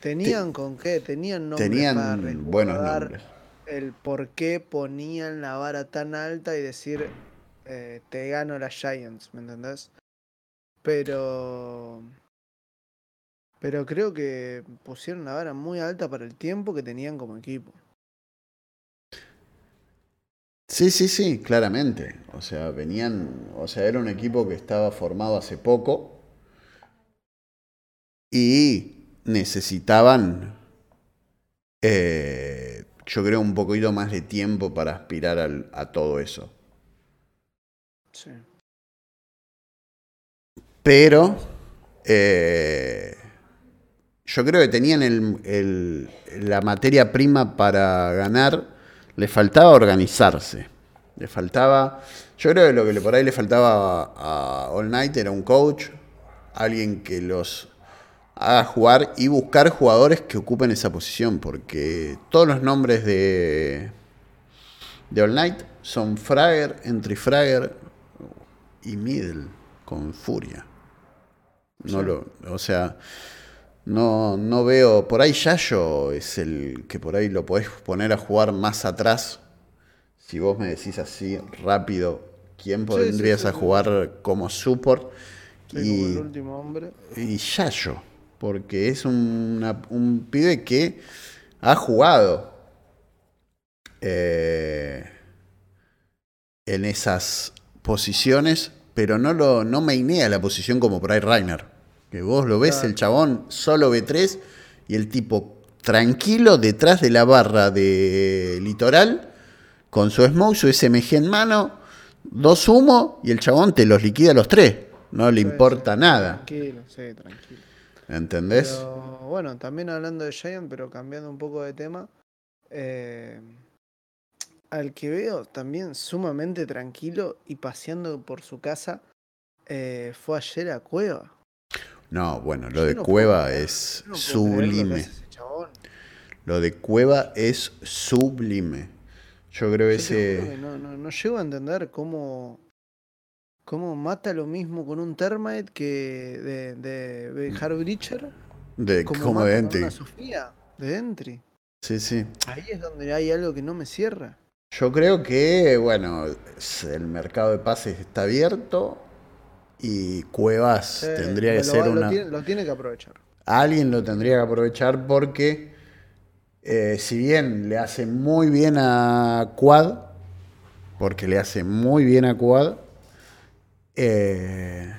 ¿Tenían con qué? Tenían nombres Tenían buenos nombres. El por qué ponían la vara tan alta y decir eh, te gano las Giants, ¿me entendés? Pero. Pero creo que pusieron la vara muy alta para el tiempo que tenían como equipo. Sí, sí, sí, claramente. O sea, venían, o sea, era un equipo que estaba formado hace poco y necesitaban, eh, yo creo, un poquito más de tiempo para aspirar a todo eso. Sí. Pero eh, yo creo que tenían el, la materia prima para ganar, le faltaba organizarse. Le faltaba, yo creo que lo que por ahí le faltaba a All Night era un coach, alguien que los haga jugar y buscar jugadores que ocupen esa posición, porque todos los nombres de, de All Night son Fragger, Entry Fragger y Middle, con furia. No lo, o sea, no, no veo. Por ahí Yayo es el que por ahí lo podés poner a jugar más atrás. Si vos me decís así rápido, ¿quién podrías a jugar como support? y, el último hombre. Y Yayo, porque es un pibe que ha jugado eh, en esas posiciones, pero no, lo, no inea la posición como por ahí Rainer. Que vos lo ves, el chabón solo B3 y el tipo tranquilo detrás de la barra de litoral con su smoke, su SMG en mano, dos humo y el chabón te los liquida los tres. No le importa nada. Tranquilo, sí, tranquilo. ¿Entendés? bueno, también hablando de Giant, pero cambiando un poco de tema. Eh, al que veo también sumamente tranquilo y paseando por su casa, eh, fue ayer a Cueva. No, bueno, lo de Cueva es sublime. Lo de Cueva es sublime. Yo creo ese. no, no, no llego a entender cómo. ¿Cómo mata lo mismo con un Termite que de, de, de Breacher? De, como, de Entry. Una Sofía de Entry. Sí, sí. Ahí es donde hay algo que no me cierra. Yo creo que, bueno, el mercado de pases está abierto y Cuevas tendría que ser una... Lo tiene, que aprovechar. Alguien lo tendría que aprovechar porque, eh, si bien le hace muy bien a Quad, porque le hace muy bien a Quad, eh,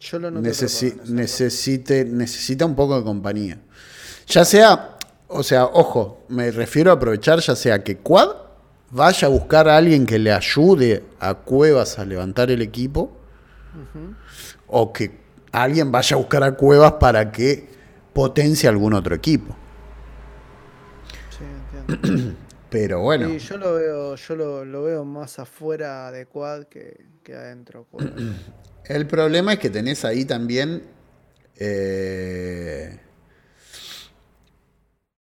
Yo lo necesite, necesita un poco de compañía. Ya sea, o sea, ojo, me refiero a aprovechar ya sea que Quad vaya a buscar a alguien que le ayude a Cuevas a levantar el equipo, o que alguien vaya a buscar a Cuevas para que potencie algún otro equipo. Sí, entiendo. Pero bueno. Sí, yo lo veo, yo lo, veo más afuera de Quad que, adentro. El problema es que tenés ahí también eh,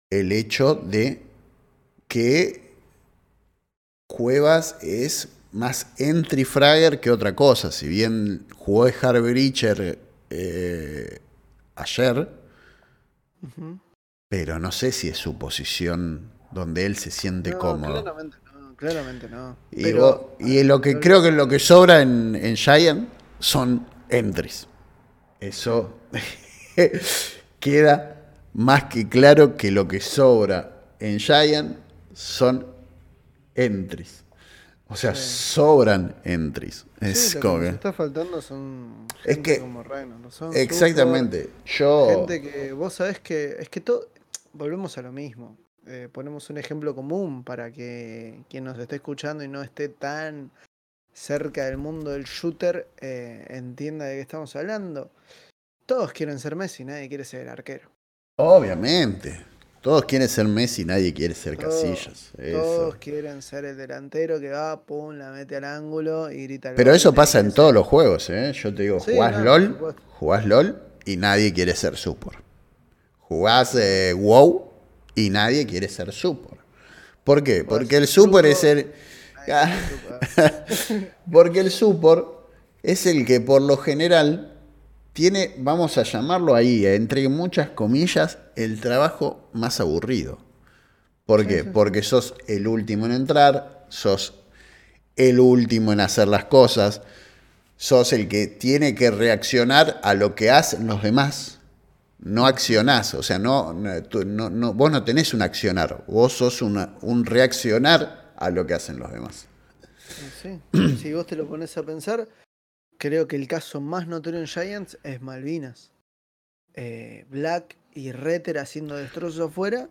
el hecho de que Cuevas es más entry fragger que otra cosa. Si bien jugó Harvey eh, ayer, pero no sé si es su posición donde él se siente cómodo. Claramente no, claramente no. Y, lo que creo que lo que sobra en, en Giant son entries. Eso queda más que claro que lo que sobra en Giant son entries. O sea, sobran entries. Es como que, está faltando son es que, como exactamente. Yo gente que vos sabés que es que todo volvemos a lo mismo. Eh, ponemos un ejemplo común para que quien nos esté escuchando y no esté tan cerca del mundo del shooter eh, entienda de qué estamos hablando. Todos quieren ser Messi, nadie quiere ser arquero. Obviamente. Todos quieren ser Messi, nadie quiere ser Casillas. Todos quieren ser el delantero que va, pum, la mete al ángulo y grita. Pero eso pasa en todos los juegos, ¿eh? Yo te digo, jugás LOL, jugás LOL y nadie quiere ser support. Jugás eh, WoW y nadie quiere ser support. ¿Por qué? Porque el support es el... Porque el support es el que por lo general tiene, vamos a llamarlo ahí, entre muchas comillas, el trabajo más aburrido. ¿Por qué? Porque sos el último en entrar, sos el último en hacer las cosas, sos el que tiene que reaccionar a lo que hacen los demás. No accionás, o sea, no, no, vos no tenés un accionar, vos sos un reaccionar a lo que hacen los demás. Sí. si vos te lo pones a pensar, Creo que el caso más notorio en Giants es Malvinas. Eh, Black y Retter haciendo destrozos afuera.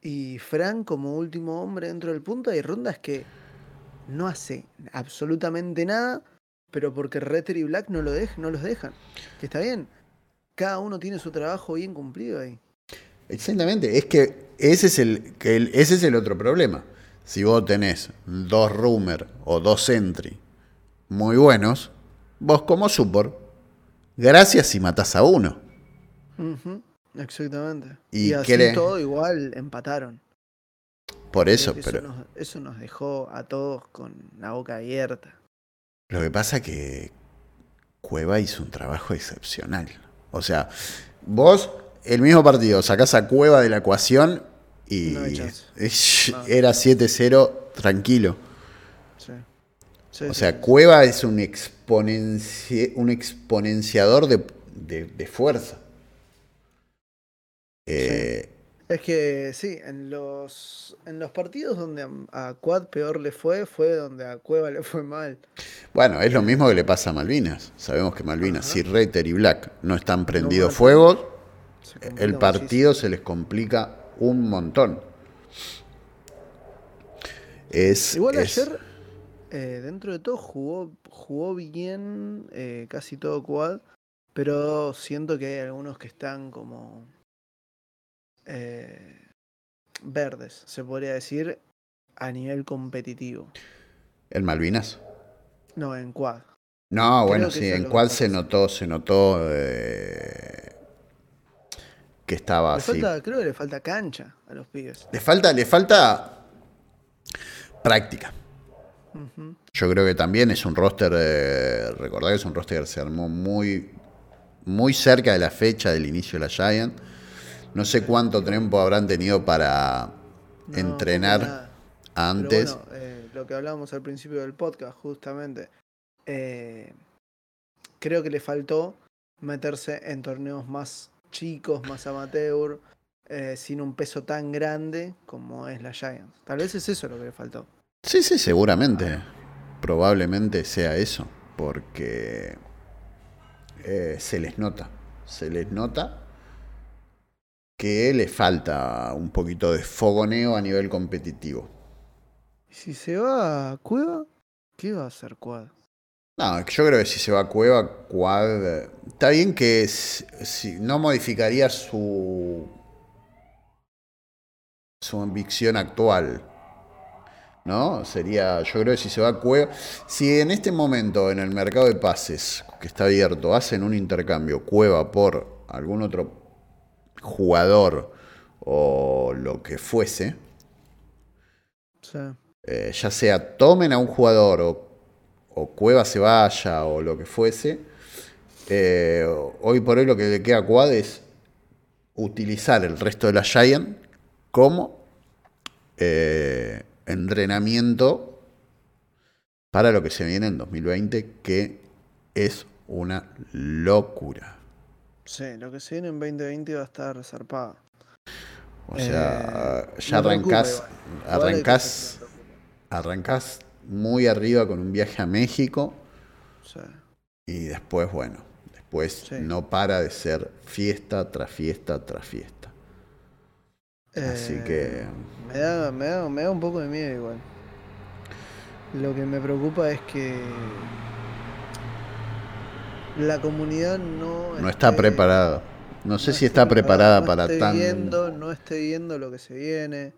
Y Frank como último hombre dentro del punto. Hay rondas que no hace absolutamente nada. Pero porque Retter y Black no, lo no los dejan. Que está bien. Cada uno tiene su trabajo bien cumplido ahí. Exactamente. Es que ese es el, ese es el otro problema. Si vos tenés dos rumor o dos entry muy buenos, vos como support, gracias si matás a uno. Exactamente. Y, así todo igual empataron. Por eso, pero... Nos, eso nos dejó a todos con la boca abierta. Lo que pasa es que Cueva hizo un trabajo excepcional. O sea, vos, el mismo partido, sacás a Cueva de la ecuación y era 7-0 tranquilo o sea, Cueva es un, un exponenciador de, fuerza. Eh, es que sí, en los, en los partidos donde a, Quad peor le fue, fue donde a Cueva le fue mal. Bueno, es lo mismo que le pasa a Malvinas. Sabemos que Malvinas, si Reiter y Black no están prendidos fuego, el partido se les complica un montón. Es, Igual ayer eh, dentro de todo jugó, jugó bien eh, casi todo quad, pero siento que hay algunos que están como eh, verdes, se podría decir, a nivel competitivo. ¿En Malvinas? No, en quad. No, bueno, sí, en quad se notó, se notó que estaba así. creo que le falta cancha a los pibes. Le falta, le falta práctica. Yo creo que también es un roster, eh, recordad que es un roster que se armó muy, muy cerca de la fecha del inicio de la Giant. No sé cuánto tiempo habrán tenido para entrenar antes. Eh, lo que hablábamos al principio del podcast, justamente. Eh, creo que le faltó meterse en torneos más chicos, más amateur, eh, sin un peso tan grande como es la Giants. Tal vez es eso lo que le faltó. Sí, sí, seguramente. Probablemente sea eso, porque se les nota. Se les nota que le falta un poquito de fogoneo a nivel competitivo. ¿Y si se va a Cueva? ¿Qué va a hacer Quad? No, yo creo que si se va a Cueva, Quad. Está bien que si, no modificaría su. su ambición actual. ¿No? Sería. Yo creo que si se va a Cueva. Si en este momento en el mercado de pases, que está abierto, hacen un intercambio Cueva por algún otro jugador o lo que fuese, eh, ya sea tomen a un jugador o, Cueva se vaya o lo que fuese, eh, hoy por hoy lo que le queda a Quad es utilizar el resto de la Giant como eh, entrenamiento para lo que se viene en 2020, que es una locura. Sí, lo que se viene en 2020 va a estar zarpado. O sea, eh, ya arrancás, arrancás, arrancás muy arriba con un viaje a México. Sí. Y después, bueno, después no para de ser fiesta tras fiesta tras fiesta. Así eh, que. Me da, me, da, me da un poco de miedo igual. Lo que me preocupa es que la comunidad no, no está preparada. No sé si está preparada, para tan. Viendo, no esté viendo lo que se viene.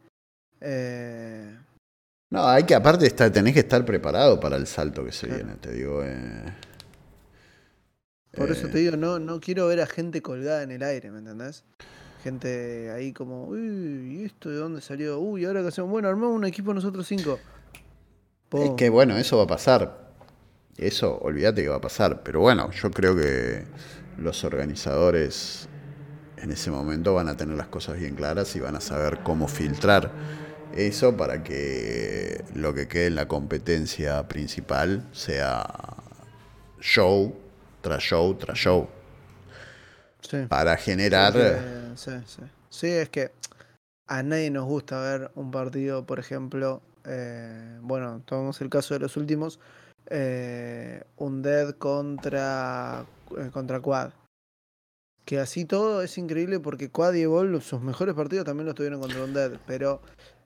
Eh, no, hay que, aparte, estar, tenés que estar preparado para el salto que se viene, te digo. Eh... Por eso te eh, digo, no, no quiero ver a gente colgada en el aire, ¿me entendés? Gente ahí como, uy, ¿y esto de dónde salió? Uy, ahora que hacemos, bueno, armamos un equipo nosotros cinco. Es que bueno, eso va a pasar. Eso, olvídate que va a pasar. Pero bueno, yo creo que los organizadores en ese momento van a tener las cosas bien claras y van a saber cómo filtrar eso para que lo que quede en la competencia principal sea show tras show tras show. Para generar... Sí, sí, sí. es que a nadie nos gusta ver un partido, por ejemplo, eh, bueno, tomamos el caso de los últimos, eh, Undead contra, eh, contra Quad. Que así todo es increíble porque Quad y Evolve sus mejores partidos también los tuvieron contra Undead, pero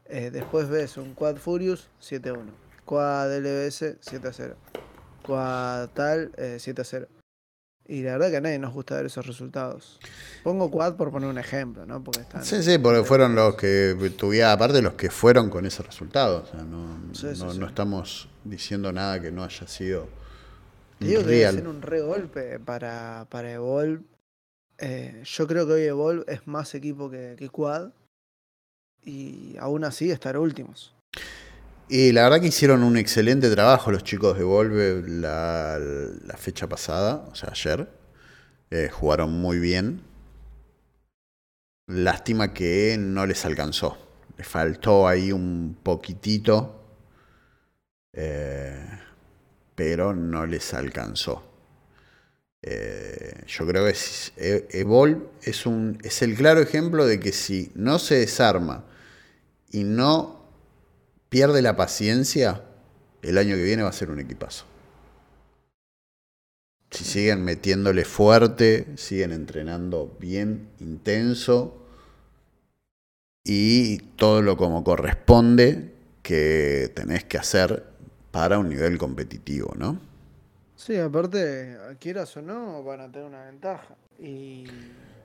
eh, después ves un Quad Furious 7-1, Quad LBS 7-0, Quad tal 7-0. Y la verdad que a nadie nos gusta ver esos resultados. Pongo Quad por poner un ejemplo, ¿no? Porque están, sí, sí, porque fueron los que tuvieron, aparte los que fueron con ese resultado. O sea, no, no, estamos diciendo nada que no haya sido. digo que debe ser un re golpe para, para Evolve. Eh, yo creo que hoy Evolve es más equipo que, que Quad. Y aún así estar últimos. Y la verdad que hicieron un excelente trabajo los chicos de Volve la, fecha pasada, o sea, ayer. Eh, jugaron muy bien. Lástima que no les alcanzó. Les faltó ahí un poquitito. Eh, pero no les alcanzó. Eh, yo creo que Evolve es, un, es el claro ejemplo de que si no se desarma y no pierde la paciencia, el año que viene va a ser un equipazo. Si siguen metiéndole fuerte, siguen entrenando bien, intenso y todo lo como corresponde que tenés que hacer para un nivel competitivo, ¿no? Sí, aparte, quieras o no, van a tener una ventaja. Y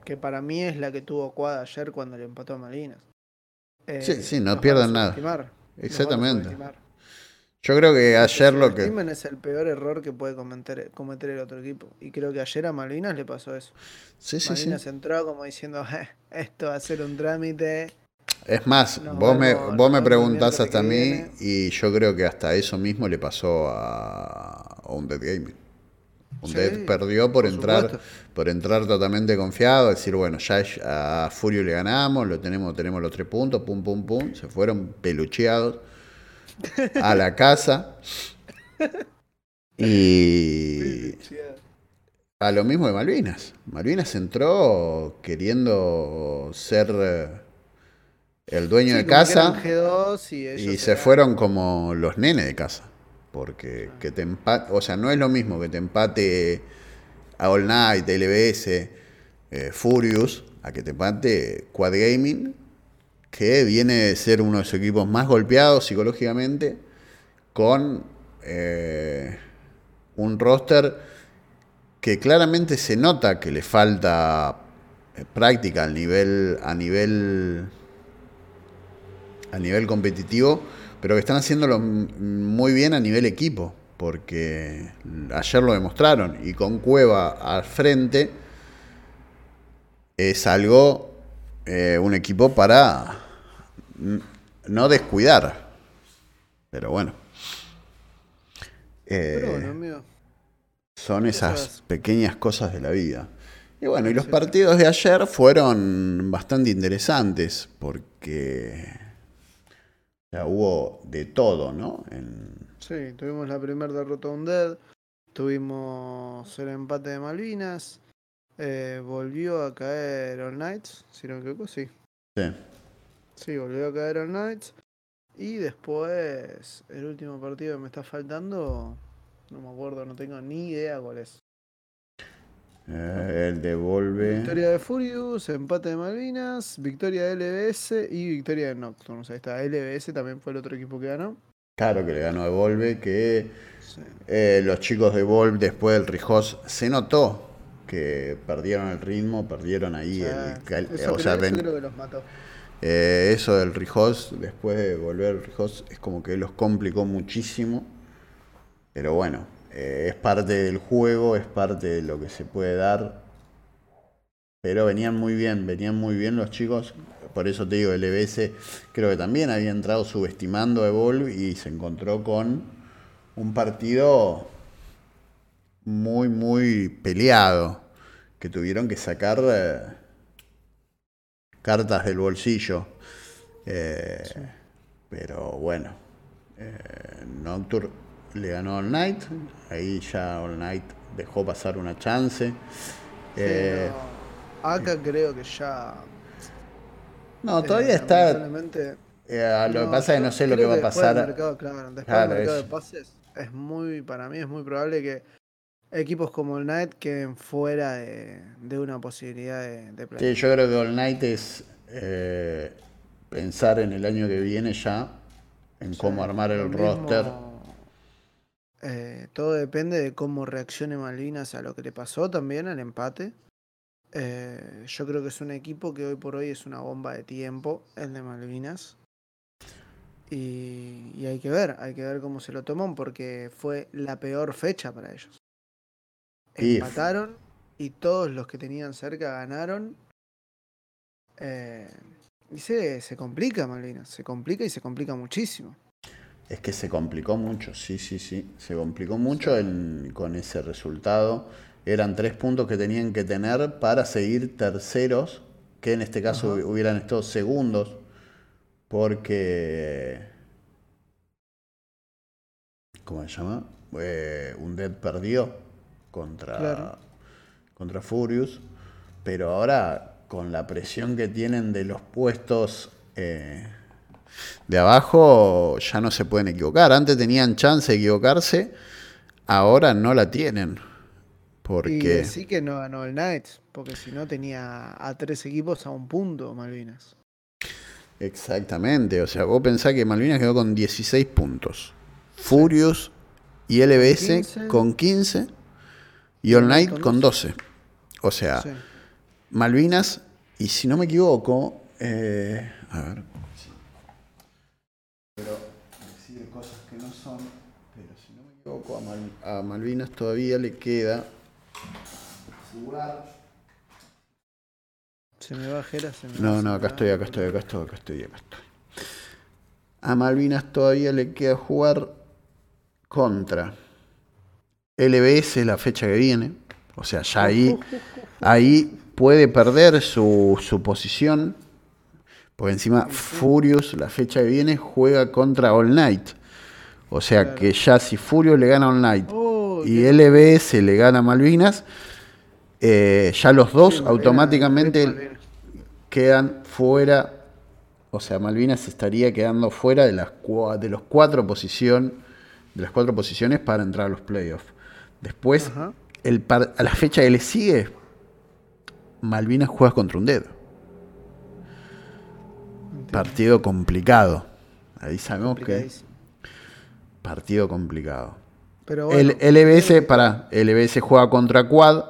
que para mí es la que tuvo Cuada ayer cuando le empató a Malinas. sí, sí, no pierdan nada. Exactamente. Yo creo que ayer lo que. es el peor error que puede cometer, cometer el otro equipo. Y creo que ayer a Malvinas le pasó eso. Sí, sí, Malvinas entró como diciendo: esto va a ser un trámite Es más, Nos vos, me, vos me el preguntás hasta a mí viene. y yo creo que hasta eso mismo le pasó a, a un Dead Gaming. Un Sí, perdió por, por entrar supuesto. por entrar totalmente confiado, decir, bueno, ya a Furio le ganamos, lo tenemos, tenemos los tres puntos, pum, pum, pum. Se fueron pelucheados a la casa. Y a lo mismo de Malvinas. Malvinas entró queriendo ser eh, el dueño de Sí, casa eran G2 y, se fueron como los nenes de casa. Porque que te empate, o sea, no es lo mismo que te empate All Night, LBS, eh, Furious, a que te empate Quad Gaming, que viene de ser uno de los equipos más golpeados psicológicamente, con eh, un roster que claramente se nota que le falta eh, práctica al nivel, a nivel a nivel competitivo, pero que están haciéndolo muy bien a nivel equipo, porque ayer lo demostraron y con Cueva al frente es algo, eh, un equipo para no descuidar. Pero bueno. Eh, Pero bueno, amigo. son esas pequeñas cosas de la vida. Y bueno, y los partidos de ayer fueron bastante interesantes porque ya hubo de todo, ¿no? En- Sí, tuvimos la primera derrota de un Dead, tuvimos el empate de Malvinas, eh, volvió a caer All Knights, si no me equivoco, sí. sí. Sí, volvió a caer All Knights. Y después, el último partido que me está faltando, no me acuerdo, no tengo ni idea cuál es. Eh, el devolve. Victoria de Furious, empate de Malvinas, victoria de LBS y victoria de Nocturne. O sea, está LBS también fue el otro equipo que ganó. Claro que le ganó Devolve, que Sí. eh, los chicos de Volve después del Rijos se notó que perdieron el ritmo, perdieron ahí el, Eso o sea, eso ven- creo que los mató. Eh, eso del Rijos, después de volver al Rijos, es como que los complicó muchísimo. Pero bueno, eh, es parte del juego, es parte de lo que se puede dar. Pero venían muy bien, venían muy bien los chicos. Por eso te digo, el EBS creo que también había entrado subestimando a Evolve y se encontró con un partido muy, muy peleado. Que tuvieron que sacar eh, cartas del bolsillo. Eh, Pero bueno, Nocturne le ganó All Night. Ahí ya All Night dejó pasar una chance. Sí, Eh, no. Acá creo que ya. no, todavía eh, está. eh, lo que pasa es que no sé lo que va a después del pasar. mercado, claro, después Claro, del mercado eso. de pases, es muy, para mí es muy probable que equipos como el Knight queden fuera de, de una posibilidad de, de play. Sí, yo creo que All Night es eh, pensar en el año que viene ya, en cómo armar el mismo, roster. Eh, todo depende de cómo reaccione Malvinas a lo que le pasó también, al empate. Eh, yo creo que es un equipo que hoy por hoy es una bomba de tiempo, el de Malvinas. Y, y hay que ver, hay que ver cómo se lo toman porque fue la peor fecha para ellos. Empataron y todos los que tenían cerca ganaron. Eh, y se, se complica Malvinas, se complica y se complica muchísimo. Es que se complicó mucho, sí, sí, sí. Se complicó mucho en- con ese resultado. Eran tres puntos que tenían que tener para seguir terceros, que en este caso Ajá. hubieran estado segundos, porque... ¿Cómo se llama? Eh, un Dead perdió contra, Claro. contra Furious, pero ahora con la presión que tienen de los puestos... eh, de abajo ya no se pueden equivocar. Antes tenían chance de equivocarse, ahora no la tienen. Y Porque sí que no ganó el Knights, porque si no tenía a tres equipos a un punto Malvinas. exactamente, o sea, vos pensás que Malvinas quedó con 16 puntos. Furious y LBS 15. con 15 y All Night con con 12. O sea, Sí. Malvinas, y si no me equivoco, eh, a ver. Pero decir cosas que no son, pero si no me equivoco, a, Mal- a Malvinas todavía le queda jugar Se me va Jera, se me No, no, acá estoy, acá estoy, acá estoy, acá estoy, acá estoy. A Malvinas todavía le queda jugar contra LBS la fecha que viene. O sea, ya ahí, ahí puede perder su, su posición. Porque encima Furious la fecha que viene juega contra All Night. O sea Claro. que ya si Furious le gana All Night Oh, y LBS le gana a Malvinas, eh, ya los dos Sí, automáticamente Malvinas. quedan fuera, o sea, Malvinas estaría quedando fuera de las de los cuatro posición, de las cuatro posiciones para entrar a los playoffs. Después, Ajá. el par- a la fecha que le sigue, Malvinas juega contra un dedo. Partido complicado. Ahí sabemos que partido complicado. Pero bueno, el LBS, para, LBS juega contra Quad,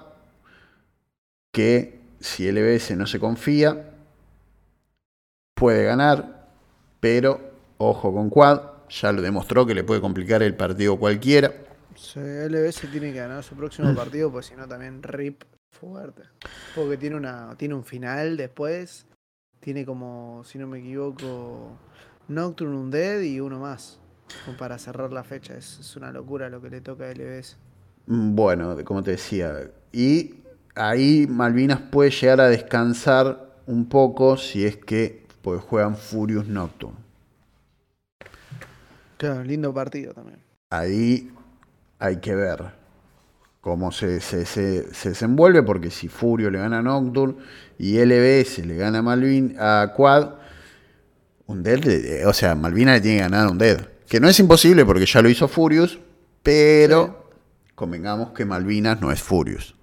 que si LBS no se confía, puede ganar, pero ojo con Quad, ya lo demostró que le puede complicar el partido cualquiera. sí, LBS tiene que ganar su próximo partido, pues si no también RIP fuerte. Porque tiene una tiene un final después. Tiene como, si no me equivoco, Nocturne Undead y uno más. Como para cerrar la fecha. Es, es una locura lo que le toca a LBS. Mm, Bueno, como te decía, y ahí Malvinas puede llegar a descansar un poco si es que pues, juegan Furious Nocturne. Claro, lindo partido también. ahí hay que ver cómo se, se- se- se desenvuelve, porque si Furio le gana a Nocturne y LBS le gana a Malvin a Quad, un dead, eh, o sea, Malvina le tiene que ganar a un dead. Que no es imposible porque ya lo hizo Furious, pero convengamos que Malvinas no es Furious.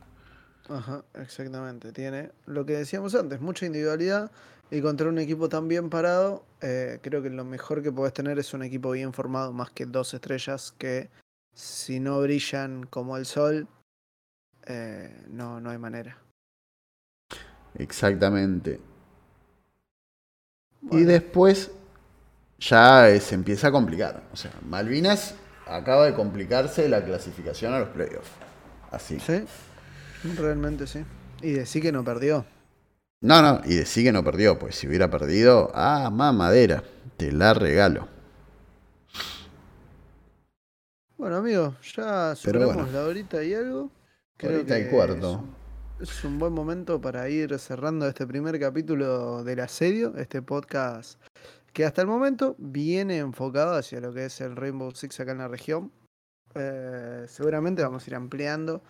Ajá, exactamente. Tiene lo que decíamos antes, mucha individualidad y contra un equipo tan bien parado, eh, creo que lo mejor que podés tener es un equipo bien formado, más que dos estrellas que si no brillan como el sol, eh, no, no hay manera. Exactamente. Y después ya se empieza a complicar. O sea, Malvinas acaba de complicarse la clasificación a los playoffs. Así. Sí, realmente sí. Y decir que no perdió. No, no, y decir que no perdió, pues si hubiera perdido, ah, mamadera, te la regalo. Bueno, amigos, ya superamos bueno. la horita y algo. Horita y que cuarto. Es, es un buen momento para ir cerrando este primer capítulo del asedio, este podcast que hasta el momento viene enfocado hacia lo que es el Rainbow Six acá en la región. Eh, seguramente vamos a ir ampliando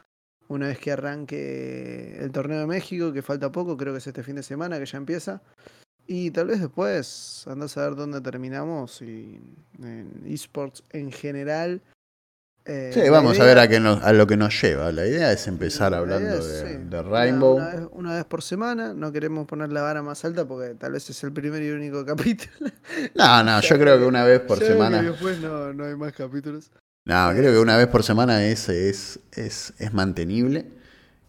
una vez que arranque el torneo de México, que falta poco, creo que es este fin de semana que ya empieza. Y tal vez después andás a ver dónde terminamos y en esports en general. Eh, Sí, vamos a ver a, qué nos- a lo que nos lleva. La idea es empezar la hablando es, de, sí, de una- Rainbow. Una, vez, una vez por semana, no queremos poner la vara más alta porque tal vez es el primer y único capítulo. No, no, yo creo que una vez por que semana. después no, no hay más capítulos. No, creo que una vez por semana es, es, es, es mantenible.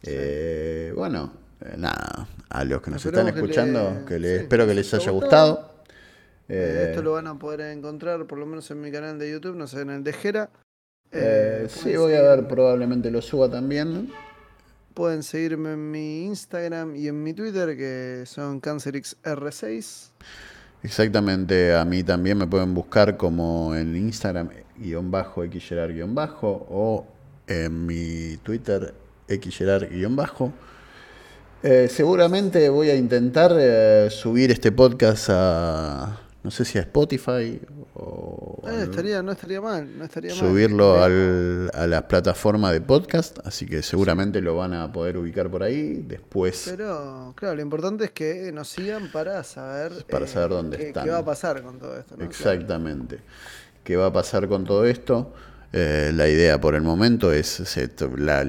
Eh, bueno, eh, nada, a los que nos están que escuchando, le- que les, sí, espero que que les haya gustado. Eh, Eh, esto lo van a poder encontrar por lo menos en mi canal de YouTube, no sé, en el de Jera. Eh, Eh, sí, voy a ver, probablemente lo suba también. Pueden seguirme en mi Instagram y en mi Twitter, que son CancerixR6. Exactamente, a mí también me pueden buscar como en Instagram guion bajo xgerar guion bajo o en mi Twitter xgerar guion bajo. Eh, seguramente voy a intentar eh, subir este podcast a, no sé si a Spotify o Eh, estaría, no estaría mal, no estaría subirlo Eh, al- a la plataforma de podcast, así que seguramente lo van a poder ubicar por ahí. Después Pero, claro, lo importante es que nos sigan para saber, Para saber dónde qué, están. qué va a pasar con todo esto. ¿no? Exactamente. ¿Qué va a pasar con todo esto? Eh, la idea por el momento es, se- la,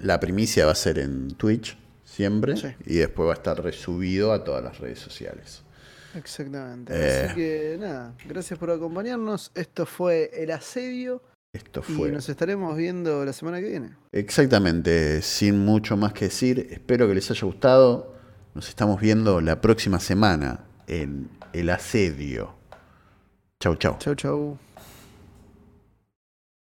la primicia va a ser en Twitch siempre Sí. y después va a estar resubido a todas las redes sociales. Exactamente. Eh. Así que nada, gracias por acompañarnos. Esto fue El Asedio Esto y fue nos estaremos viendo la semana que viene. exactamente, sin mucho más que decir. Espero que les haya gustado. Nos estamos viendo la próxima semana en El Asedio. Chau, chau. Chau, chau.